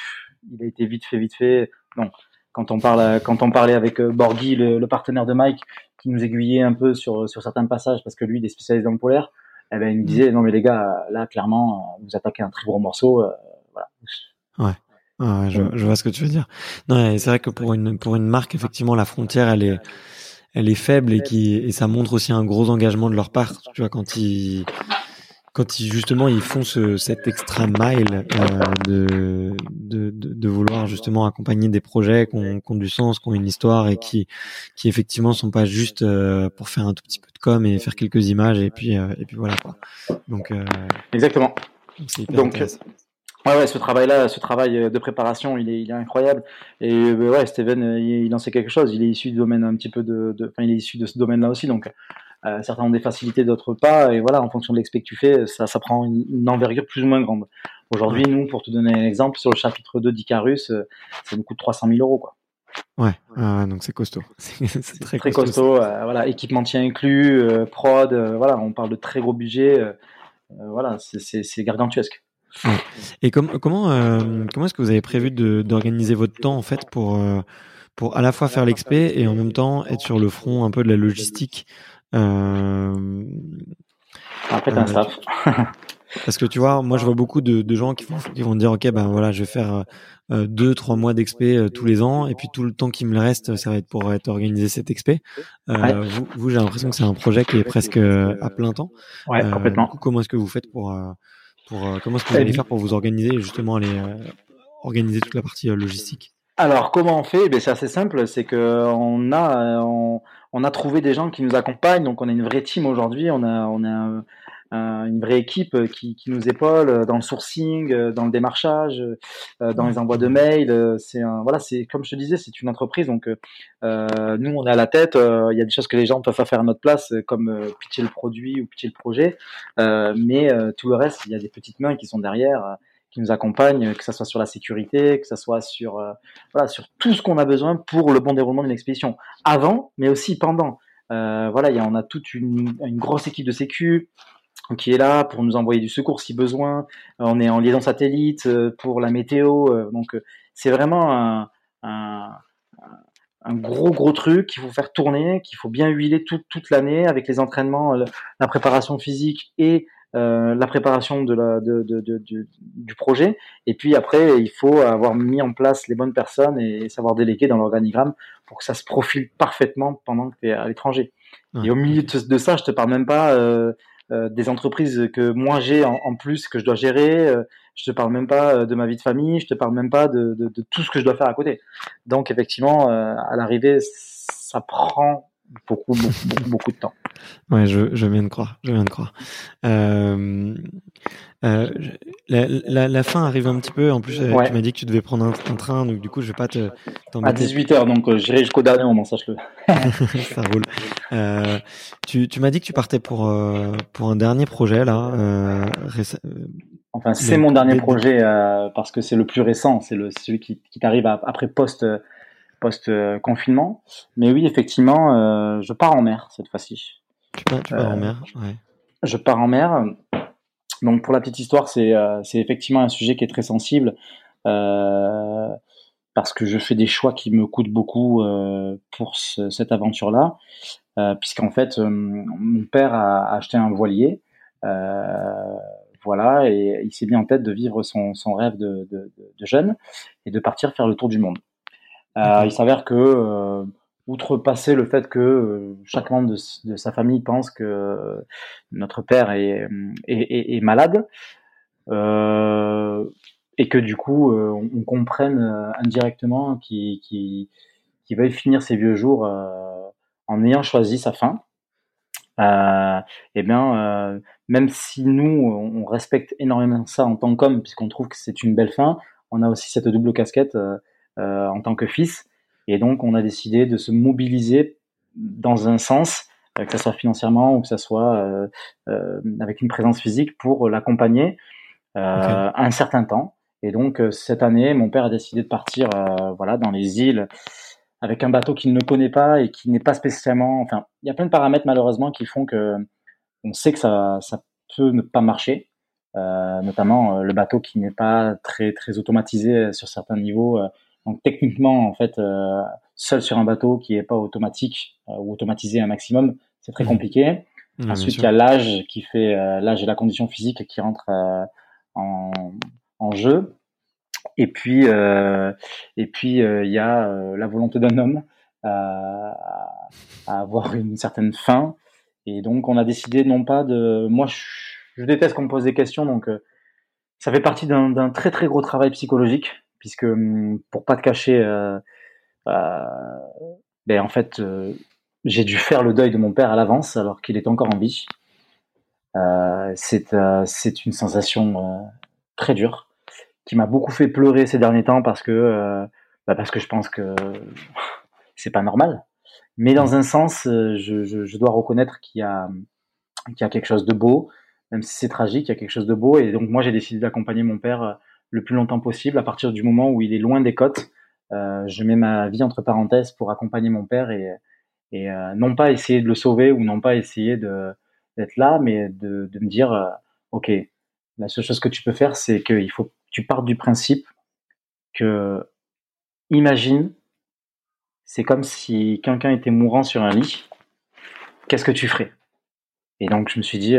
il a été vite fait, vite fait. Non. Quand on parle, quand on parlait avec Borghi, le, le partenaire de Mike, qui nous aiguillait un peu sur, sur certains passages parce que lui, il est spécialisé dans le polaire. Eh ben, il nous disait, non, mais les gars, là, clairement, vous attaquez un très gros morceau. Euh, voilà. Ouais. je, je, vois ce que tu veux dire. Non, c'est vrai que pour une pour une marque, effectivement, la frontière, elle est elle est faible et qui et ça montre aussi un gros engagement de leur part. Tu vois, quand ils quand ils justement ils font ce, cet extra mile euh, de, de, de, vouloir justement accompagner des projets qui ont, qui ont, du sens, qui ont une histoire et qui qui effectivement sont pas juste euh, pour faire un tout petit peu de com et faire quelques images et puis euh, et puis voilà quoi. Donc euh, exactement. Donc Ouais, ouais, ce travail-là, ce travail de préparation, il est, il est incroyable. Et ouais, Steven, il, il en sait quelque chose. Il est issu du domaine un petit peu de, de enfin, il est issu de ce domaine-là aussi. Donc, euh, certains ont des facilités, d'autres pas. Et voilà, en fonction de l'expect que tu fais, ça, ça prend une, envergure plus ou moins grande. Aujourd'hui, nous, pour te donner un exemple, sur le chapitre 2 d'Icarus, euh, ça nous coûte 300 000 euros. Quoi. Ouais, donc c'est costaud. C'est très, très, costaud. euh, voilà, équipementier inclus, euh, prod, voilà, on parle de très gros budget. voilà, c'est gargantuesque. Et comment comment est-ce que vous avez prévu d'organiser votre temps en fait pour pour à la fois faire l'expé et en même temps être sur le front un peu de la logistique? Euh, Après, un staff. Parce que tu vois, moi je vois beaucoup de, de gens qui vont, qui vont dire ok ben voilà je vais faire euh, deux trois mois d'expé euh, tous les ans et puis tout le temps qui me reste ça va être pour être organisé cet expé. Euh, Vous, vous j'ai l'impression que c'est un projet qui est presque à plein temps. Ouais complètement. Coup, comment est-ce que vous faites pour pour comment est-ce que vous allez faire pour vous organiser et justement aller organiser toute la partie logistique? Alors, comment on fait? Ben, C'est assez simple, c'est que on a, on, a trouvé des gens qui nous accompagnent, donc on a une vraie team aujourd'hui, on a, on a une vraie équipe qui, qui, nous épaule dans le sourcing, dans le démarchage, dans les envois de mails. C'est voilà, c'est comme je te disais, c'est une entreprise, donc euh, nous on est à la tête. Il y a des choses que les gens peuvent pas faire à notre place, comme pitcher le produit ou pitcher le projet, mais tout le reste, il y a des petites mains qui sont derrière qui nous accompagnent, que ce soit sur la sécurité, que ce soit sur, euh, voilà, sur tout ce qu'on a besoin pour le bon déroulement d'une expédition. Avant, mais aussi pendant. Euh, voilà, y a, a toute une, grosse équipe de sécu, qui est là pour nous envoyer du secours si besoin. On est en liaison satellite pour la météo. Donc c'est vraiment un, un, gros gros truc qu'il faut faire tourner, qu'il faut bien huiler toute toute l'année avec les entraînements, la préparation physique et euh, la préparation de la, de, de, de, du projet. Et puis après, il faut avoir mis en place les bonnes personnes et savoir déléguer dans l'organigramme pour que ça se profile parfaitement pendant que tu es à l'étranger. Et au milieu de, ça, je te parle même pas euh, euh, des entreprises que moi j'ai en, en, plus que je dois gérer. Euh, je te parle même pas de ma vie de famille. Je te parle même pas de, de, de tout ce que je dois faire à côté. Donc effectivement, à l'arrivée, ça prend beaucoup, beaucoup, beaucoup de temps. Ouais, je, je viens de croire, je viens de croire. Euh, euh, la, la, la, fin arrive un petit peu. En plus, tu m'as dit que tu devais prendre un, train, donc du coup, je vais pas te. À 18 h donc euh, j'irai jusqu'au dernier moment, sache-le. Ça roule. Euh, tu, tu m'as dit que tu partais pour euh, pour un dernier projet là. Euh, enfin, c'est mon dernier projet parce que c'est le plus récent, c'est celui qui, qui t'arrive après post post-confinement. Mais oui, effectivement, euh, je pars en mer cette fois-ci. Tu pars, en mer euh, Je pars en mer. Donc pour la petite histoire, c'est euh, effectivement un sujet qui est très sensible parce que je fais des choix qui me coûtent beaucoup pour cette aventure-là, puisqu'en fait, mon père a, acheté un voilier. voilà, et il s'est mis en tête de vivre son, rêve de, de, jeune et de partir faire le tour du monde. Euh, il s'avère que, euh, outrepasser le fait que euh, chaque membre de, sa famille pense que notre père est, est, malade, et que du coup, on, comprenne indirectement qu'il qui finir ses vieux jours en ayant choisi sa fin. Euh, eh bien, euh, même si nous, on respecte énormément ça en tant qu'homme, puisqu'on trouve que c'est une belle fin, on a aussi cette double casquette euh, euh, en tant que fils. Et donc, on a décidé de se mobiliser dans un sens, euh, que ce soit financièrement ou que ce soit euh, avec une présence physique pour l'accompagner un certain temps. Et donc, cette année, mon père a décidé de partir voilà, dans les îles avec un bateau qu'il ne connaît pas et qui n'est pas spécialement. Enfin, il y a plein de paramètres malheureusement qui font que on sait que ça, ça peut ne pas marcher, euh, notamment le bateau qui n'est pas très très automatisé sur certains niveaux. Donc techniquement, en fait, euh, seul sur un bateau qui est pas automatique euh, ou automatisé un maximum, c'est très mmh. compliqué. Ensuite, il y a l'âge qui fait euh, l'âge et la condition physique qui rentrent en, en, jeu. Et puis, et puis il y a la volonté d'un homme à, à, avoir une certaine fin. Et donc, on a décidé non pas de. Moi, je, je déteste qu'on me pose des questions, donc ça fait partie d'un très très gros travail psychologique puisque hum, pour pas te cacher, euh, euh, ben en fait, euh, j'ai dû faire le deuil de mon père à l'avance alors qu'il est encore en vie. c'est c'est une sensation très dure qui m'a beaucoup fait pleurer ces derniers temps parce que bah parce que je pense que c'est pas normal. Mais dans un sens, je, je, je dois reconnaître qu'il y a qu'il y a quelque chose de beau, même si c'est tragique, il y a quelque chose de beau. Et donc moi, j'ai décidé d'accompagner mon père le plus longtemps possible. À partir du moment où il est loin des côtes, euh, je mets ma vie entre parenthèses pour accompagner mon père et, euh, non pas essayer de le sauver ou non pas essayer d'être là, mais de, de me dire, euh, ok, la seule chose que tu peux faire, c'est qu'il faut que tu partes du principe que, imagine, c'est comme si quelqu'un était mourant sur un lit. Qu'est-ce que tu ferais? Et donc je me suis dit,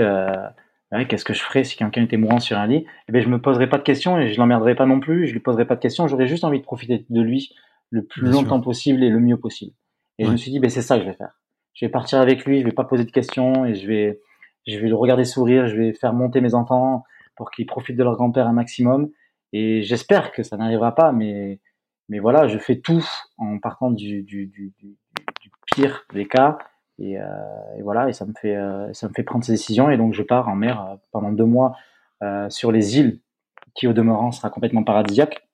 euh, qu'est-ce que je ferais si quelqu'un était mourant sur un lit? Eh bien, je me poserais pas de questions et je l'emmerderais pas non plus. Je lui poserais pas de questions. J'aurais juste envie de profiter de lui le plus longtemps possible et le mieux possible. Et je me suis dit, ben c'est ça que je vais faire. Je vais partir avec lui. Je vais pas poser de questions et je vais, je vais le regarder sourire. Je vais faire monter mes enfants pour qu'ils profitent de leur grand-père un maximum. Et j'espère que ça n'arrivera pas, mais, mais voilà, je fais tout en partant du, du, du, du pire des cas et, euh, et, voilà, et ça me fait euh, ça me fait prendre ces décisions. Et donc je pars en mer euh, pendant deux mois sur les îles, qui au demeurant sera complètement paradisiaque,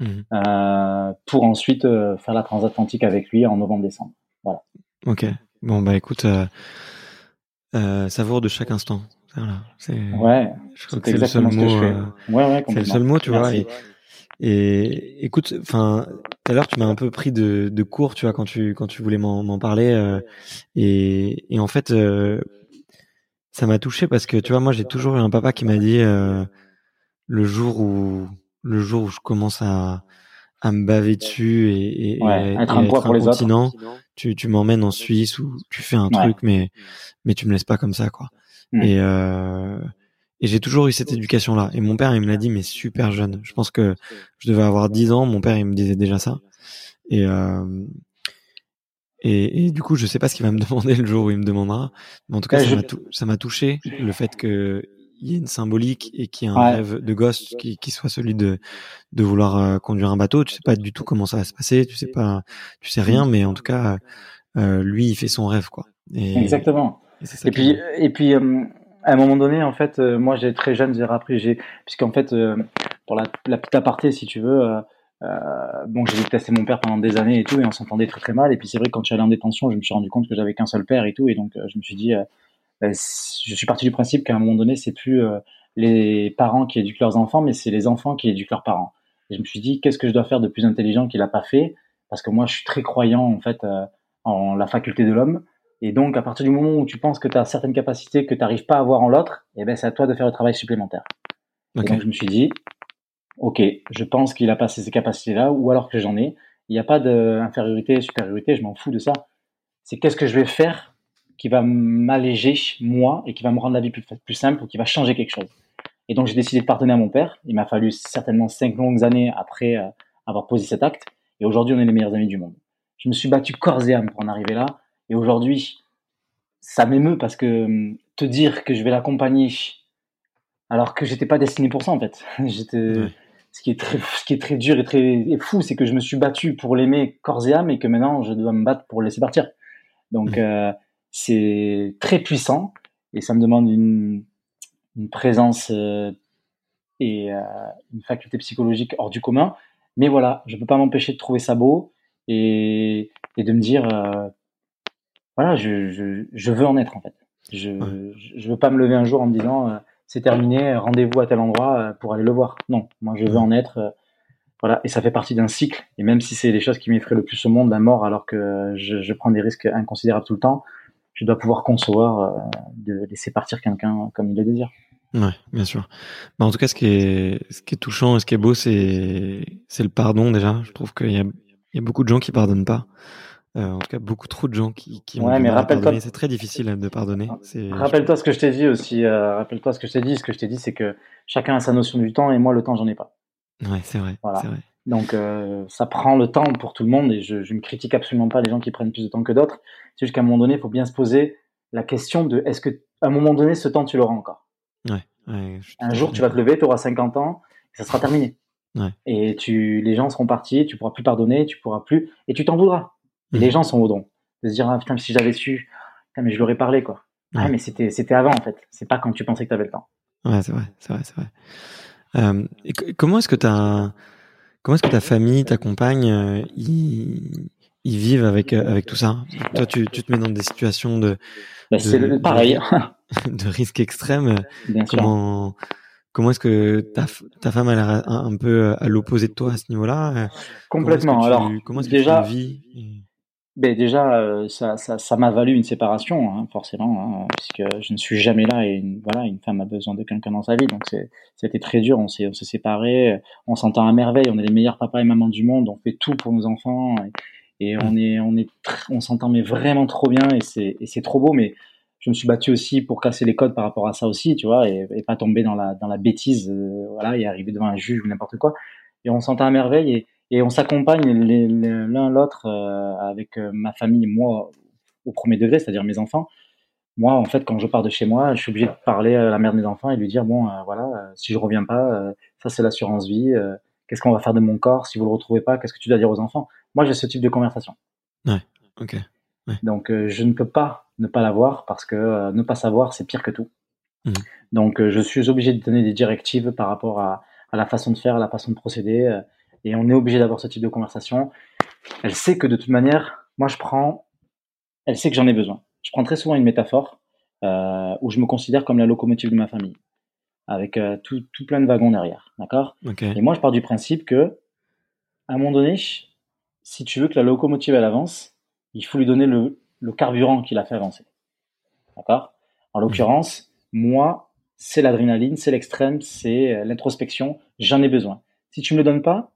mmh. pour ensuite faire la transatlantique avec lui en novembre-décembre. Voilà. Ok. Bon bah écoute, euh, savoure de chaque instant. Voilà. Ouais. Je crois que c'est le seul mot. ouais, ouais, c'est le seul mot, tu vois. Et, et écoute, enfin, tout à l'heure, tu m'as un peu pris de, de court, tu vois, quand tu quand tu voulais m'en parler. Euh, et, et, en fait, euh, ça m'a touché parce que tu vois, moi, j'ai toujours eu un papa qui m'a dit euh, le jour où le jour où je commence à à me baver dessus et, et, être un, poids pour les continent, autres. tu tu m'emmènes en Suisse ou tu fais un truc, mais mais tu me laisses pas comme ça, quoi. Mm. Et euh, et j'ai toujours eu cette éducation-là. Et mon père, il me l'a dit, mais super jeune. Je pense que je devais avoir 10 ans. Mon père, il me disait déjà ça. Et, euh, et, et, du coup, je sais pas ce qu'il va me demander le jour où il me demandera. Mais en tout cas, ça m'a touché le fait que il y ait une symbolique et qu'il y ait un rêve de gosse qui, qui, soit celui de, de vouloir euh, conduire un bateau. Tu sais pas du tout comment ça va se passer. Tu sais pas, tu sais rien, mais en tout cas, euh, lui, il fait son rêve, quoi. Et, Exactement. Et, puis, et puis, à un moment donné, en fait, euh, moi, j'ai très jeune, j'ai appris, j'ai, puisqu'en fait, euh, pour la, la, petite aparté, si tu veux, euh, euh bon, j'ai détesté mon père pendant des années et tout, et on s'entendait très très mal. Et puis c'est vrai quand je suis allé en détention, je me suis rendu compte que j'avais qu'un seul père et tout, et donc je me suis dit, ben, je suis parti du principe qu'à un moment donné, c'est plus les parents qui éduquent leurs enfants, mais c'est les enfants qui éduquent leurs parents. Et je me suis dit, qu'est-ce que je dois faire de plus intelligent qu'il a pas fait? Parce que moi, je suis très croyant en fait en la faculté de l'homme. Et donc, à partir du moment où tu penses que tu as certaines capacités que tu n'arrives pas à avoir en l'autre, eh ben, c'est à toi de faire le travail supplémentaire. Et donc, je me suis dit, OK, je pense qu'il a passé ces capacités-là, ou alors que j'en ai. Il n'y a pas d'infériorité, supériorité, je m'en fous de ça. C'est qu'est-ce que je vais faire qui va m'alléger, moi, et qui va me rendre la vie plus, plus simple, ou qui va changer quelque chose. Et donc, j'ai décidé de pardonner à mon père. Il m'a fallu certainement cinq longues années après euh, avoir posé cet acte. Et aujourd'hui, on est les meilleurs amis du monde. Je me suis battu corps et âme pour en arriver là. Et aujourd'hui, ça m'émeut parce que hum, te dire que je vais l'accompagner alors que j'étais pas destiné pour ça en fait. J'étais ce qui est très ce qui est très dur et très fou, c'est que je me suis battu pour l'aimer corps et âme et que maintenant je dois me battre pour le laisser partir. Donc euh, c'est très puissant et ça me demande une, une présence euh, et euh, une faculté psychologique hors du commun. Mais voilà, je peux pas m'empêcher de trouver ça beau et, et de me dire voilà, je, je, je, veux en être en fait. Je ne je veux pas me lever un jour en me disant euh, c'est terminé, rendez-vous à tel endroit euh, pour aller le voir. Non, moi je veux en être. Euh, voilà, et ça fait partie d'un cycle. Et même si c'est les choses qui m'effraient le plus au monde, la mort, alors que je, je, prends des risques inconsidérables tout le temps, je dois pouvoir concevoir de laisser partir quelqu'un comme il le désire. Ouais, bien sûr. Bah, en tout cas, ce qui est, ce qui est touchant et ce qui est beau, c'est, c'est le pardon déjà. Je trouve qu'il y a, il y a beaucoup de gens qui pardonnent pas. Euh, en tout cas, beaucoup trop de gens qui, qui ouais, mais rappelle-toi. C'est très difficile de pardonner. Rappelle-toi ce que je t'ai dit aussi. Euh, rappelle-toi ce que je t'ai dit. Ce que je t'ai dit, c'est que chacun a sa notion du temps et moi, le temps, j'en ai pas. Ouais, c'est vrai. Voilà. vrai. Donc, euh, ça prend le temps pour tout le monde et je, je ne critique absolument pas les gens qui prennent plus de temps que d'autres. C'est juste qu'à un moment donné, il faut bien se poser la question de est-ce que à un moment donné, ce temps, tu l'auras encore? Ouais. ouais un jour, tu vas te lever, tu auras 50 ans et ça sera terminé. Ouais. Et tu, les gens seront partis, tu pourras plus pardonner, tu pourras plus, et tu t'en voudras les gens sont au don. De se dire, ah, putain, si j'avais su, putain, mais je l'aurais parlé, quoi. Ouais. mais c'était, c'était avant, en fait. C'est pas quand tu pensais que tu avais le temps. Ouais, c'est vrai, c'est vrai, c'est vrai. Euh, et comment est-ce que ta, comment est-ce que ta famille, ta compagne, euh, ils, ils, vivent avec, euh, avec tout ça? Toi, tu, tu te mets dans des situations de, bah, c'est pareil. De, risque extrême. Bien comment, sûr. Comment est-ce que ta, ta femme elle a un, un peu à l'opposé de toi à ce niveau-là? Complètement. Comment Alors, comment est-ce que déjà, tu vis? Ben déjà, euh, ça, ça, ça m'a valu une séparation, hein, forcément, hein, puisque je ne suis jamais là et une, voilà, une femme a besoin de quelqu'un dans sa vie, donc c'était très dur. On s'est, on s'est séparés, on s'entend à merveille, on est les meilleurs papas et mamans du monde, on fait tout pour nos enfants et, et on est, on est, on s'entend mais vraiment trop bien et c'est, et c'est trop beau. Mais je me suis battu aussi pour casser les codes par rapport à ça aussi, tu vois, et, et pas tomber dans la, dans la bêtise, euh, voilà, et arriver devant un juge ou n'importe quoi. Et on s'entend à merveille et et on s'accompagne l'un l'autre euh, avec euh, ma famille, moi au premier degré, c'est-à-dire mes enfants. Moi, en fait, quand je pars de chez moi, je suis obligé de parler à la mère de mes enfants et lui dire bon, euh, voilà, si je reviens pas, ça c'est l'assurance vie. qu'est-ce qu'on va faire de mon corps si vous le retrouvez pas Qu'est-ce que tu dois dire aux enfants? Moi, j'ai ce type de conversation. Ouais. Ok. Donc, je ne peux pas ne pas l'avoir parce que ne pas savoir, c'est pire que tout. Mmh. Donc, je suis obligé de donner des directives par rapport à, à, la façon de faire, à la façon de procéder et on est obligé d'avoir ce type de conversation. Elle sait que de toute manière, moi je prends, elle sait que j'en ai besoin. Je prends très souvent une métaphore euh, où je me considère comme la locomotive de ma famille, avec euh, tout, tout, plein de wagons derrière, d'accord? Et moi je pars du principe que, à un moment donné, si tu veux que la locomotive elle avance, il faut lui donner le, le carburant qui la fait avancer, d'accord? En l'occurrence, moi, c'est l'adrénaline, c'est l'extrême, c'est euh, l'introspection. J'en ai besoin. Si tu me le donnes pas,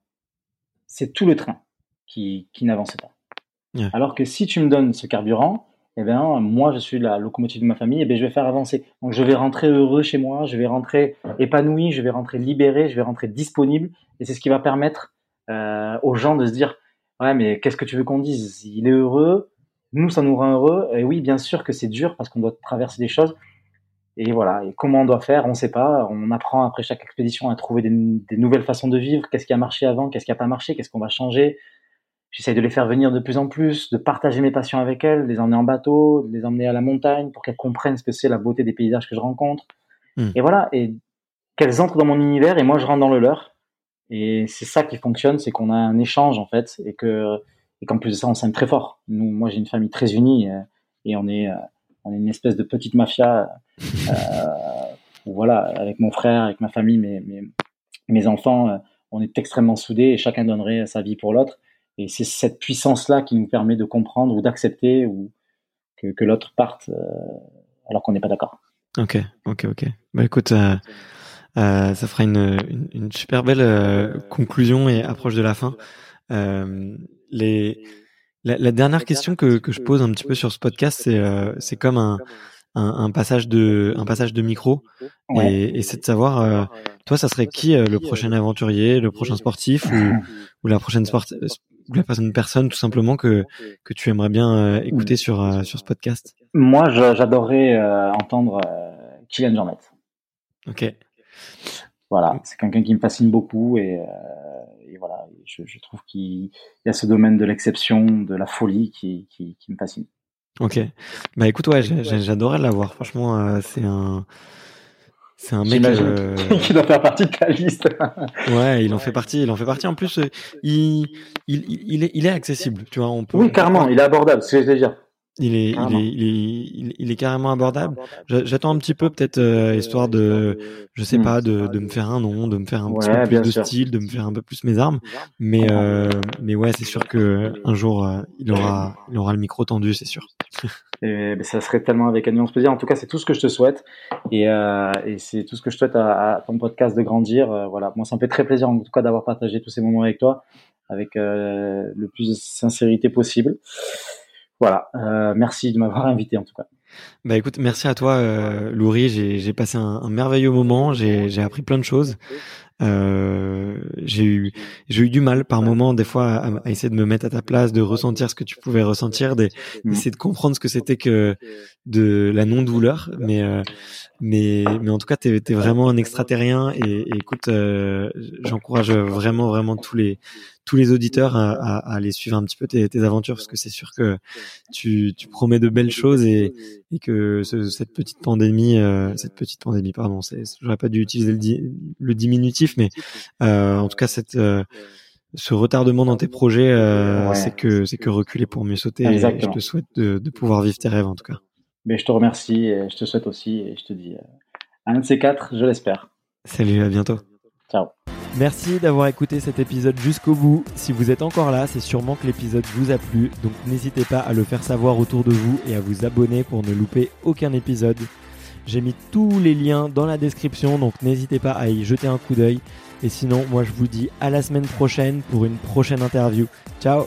c'est tout le train qui, qui n'avance pas. Alors que si tu me donnes ce carburant, eh bien, moi, je suis la locomotive de ma famille, et bien, je vais faire avancer. Donc, je vais rentrer heureux chez moi, je vais rentrer épanoui, je vais rentrer libéré, je vais rentrer disponible, et c'est ce qui va permettre euh, aux gens de se dire, ouais, mais qu'est-ce que tu veux qu'on dise? Il est heureux, nous, ça nous rend heureux. Et oui, bien sûr que c'est dur parce qu'on doit traverser des choses. Et voilà. Et comment on doit faire, on ne sait pas. On apprend après chaque expédition à trouver des, des nouvelles façons de vivre. Qu'est-ce qui a marché avant Qu'est-ce qui n'a pas marché Qu'est-ce qu'on va changer J'essaie de les faire venir de plus en plus, de partager mes passions avec elles, les emmener en bateau, de les emmener à la montagne pour qu'elles comprennent ce que c'est la beauté des paysages que je rencontre. Hmm. Et voilà. Et qu'elles entrent dans mon univers et moi je rentre dans le leur. Et c'est ça qui fonctionne, c'est qu'on a un échange en fait et que et qu'en plus de ça, on s'aime très fort. Nous, moi, j'ai une famille très unie euh, et on est, euh, on est une espèce de petite mafia. Euh, voilà, avec mon frère, avec ma famille, mes, mes, enfants, on est extrêmement soudés et chacun donnerait sa vie pour l'autre. Et c'est cette puissance-là qui nous permet de comprendre ou d'accepter ou que, l'autre parte alors qu'on n'est pas d'accord. Ok, ok, ok. Bah écoute, euh, ça fera une, une, super belle conclusion et approche de la fin. Euh, les, la, la, dernière question que, que je pose un petit peu sur ce podcast, c'est euh, c'est comme un, un, un, passage de un passage de micro et, et c'est de savoir euh, toi ça serait qui euh, le prochain aventurier, le prochain sportif ou, ou la prochaine sport ou la personne tout simplement que que tu aimerais bien écouter sur sur ce podcast? Moi, j'adorerais entendre Kylian Jornet. Ok. Voilà, c'est quelqu'un qui me fascine beaucoup et, et voilà, je, je trouve qu'il y a ce domaine de l'exception, de la folie qui, qui, qui, me fascine. Ok, bah écoute, ouais, j'adorais l'avoir. Franchement, euh, c'est un. C'est un mec euh... qui doit faire partie de ta liste. ouais, il en fait partie. Il en fait partie. En plus, euh, il, il, il, est, il est accessible. Tu vois, on peut. Oui, carrément. Il est abordable. C'est ce que je veux dire. Il est, il est, il est, il est, carrément abordable. J'attends un petit peu peut-être euh, histoire de, je sais pas, de, de me faire un nom, de me faire un petit peu plus de style, de me faire un peu plus mes armes. Mais, euh, mais ouais, c'est sûr que un jour euh, il aura, il aura le micro tendu, c'est sûr. Et ben, ça serait tellement avec un immense plaisir. En tout cas, c'est tout ce que je te souhaite, et, euh, et c'est tout ce que je souhaite à, à ton podcast de grandir. Euh, voilà, moi, ça me fait très plaisir en tout cas d'avoir partagé tous ces moments avec toi, avec le plus de sincérité possible. Voilà, euh, merci de m'avoir invité en tout cas. Bah écoute, merci à toi, euh, Loury. J'ai passé un, un, merveilleux moment. J'ai appris plein de choses. Euh, j'ai eu j'ai eu du mal par moment des fois à, essayer de me mettre à ta place, de ressentir ce que tu pouvais ressentir, d'essayer de comprendre ce que c'était que de la non douleur. Mais euh, mais mais en tout cas, t'es es vraiment un extraterrien et, et écoute, euh, j'encourage vraiment vraiment tous les tous les auditeurs à, à, à, aller suivre un petit peu tes, tes aventures parce que c'est sûr que tu, tu promets de belles choses et, et que ce, cette petite pandémie, euh, cette petite pandémie, pardon, j'aurais pas dû utiliser le, le diminutif, mais euh, en tout cas cette euh, ce retardement dans tes projets, euh, c'est que c'est que reculer pour mieux sauter. Et je te souhaite de, de, pouvoir vivre tes rêves en tout cas. Mais je te remercie et je te souhaite aussi et je te dis un de ces quatre, je l'espère. Salut, à bientôt. Ciao. Merci d'avoir écouté cet épisode jusqu'au bout. Si vous êtes encore là, c'est sûrement que l'épisode vous a plu, donc n'hésitez pas à le faire savoir autour de vous et à vous abonner pour ne louper aucun épisode. J'ai mis tous les liens dans la description, donc n'hésitez pas à y jeter un coup d'œil. Et sinon, moi je vous dis à la semaine prochaine pour une prochaine interview. Ciao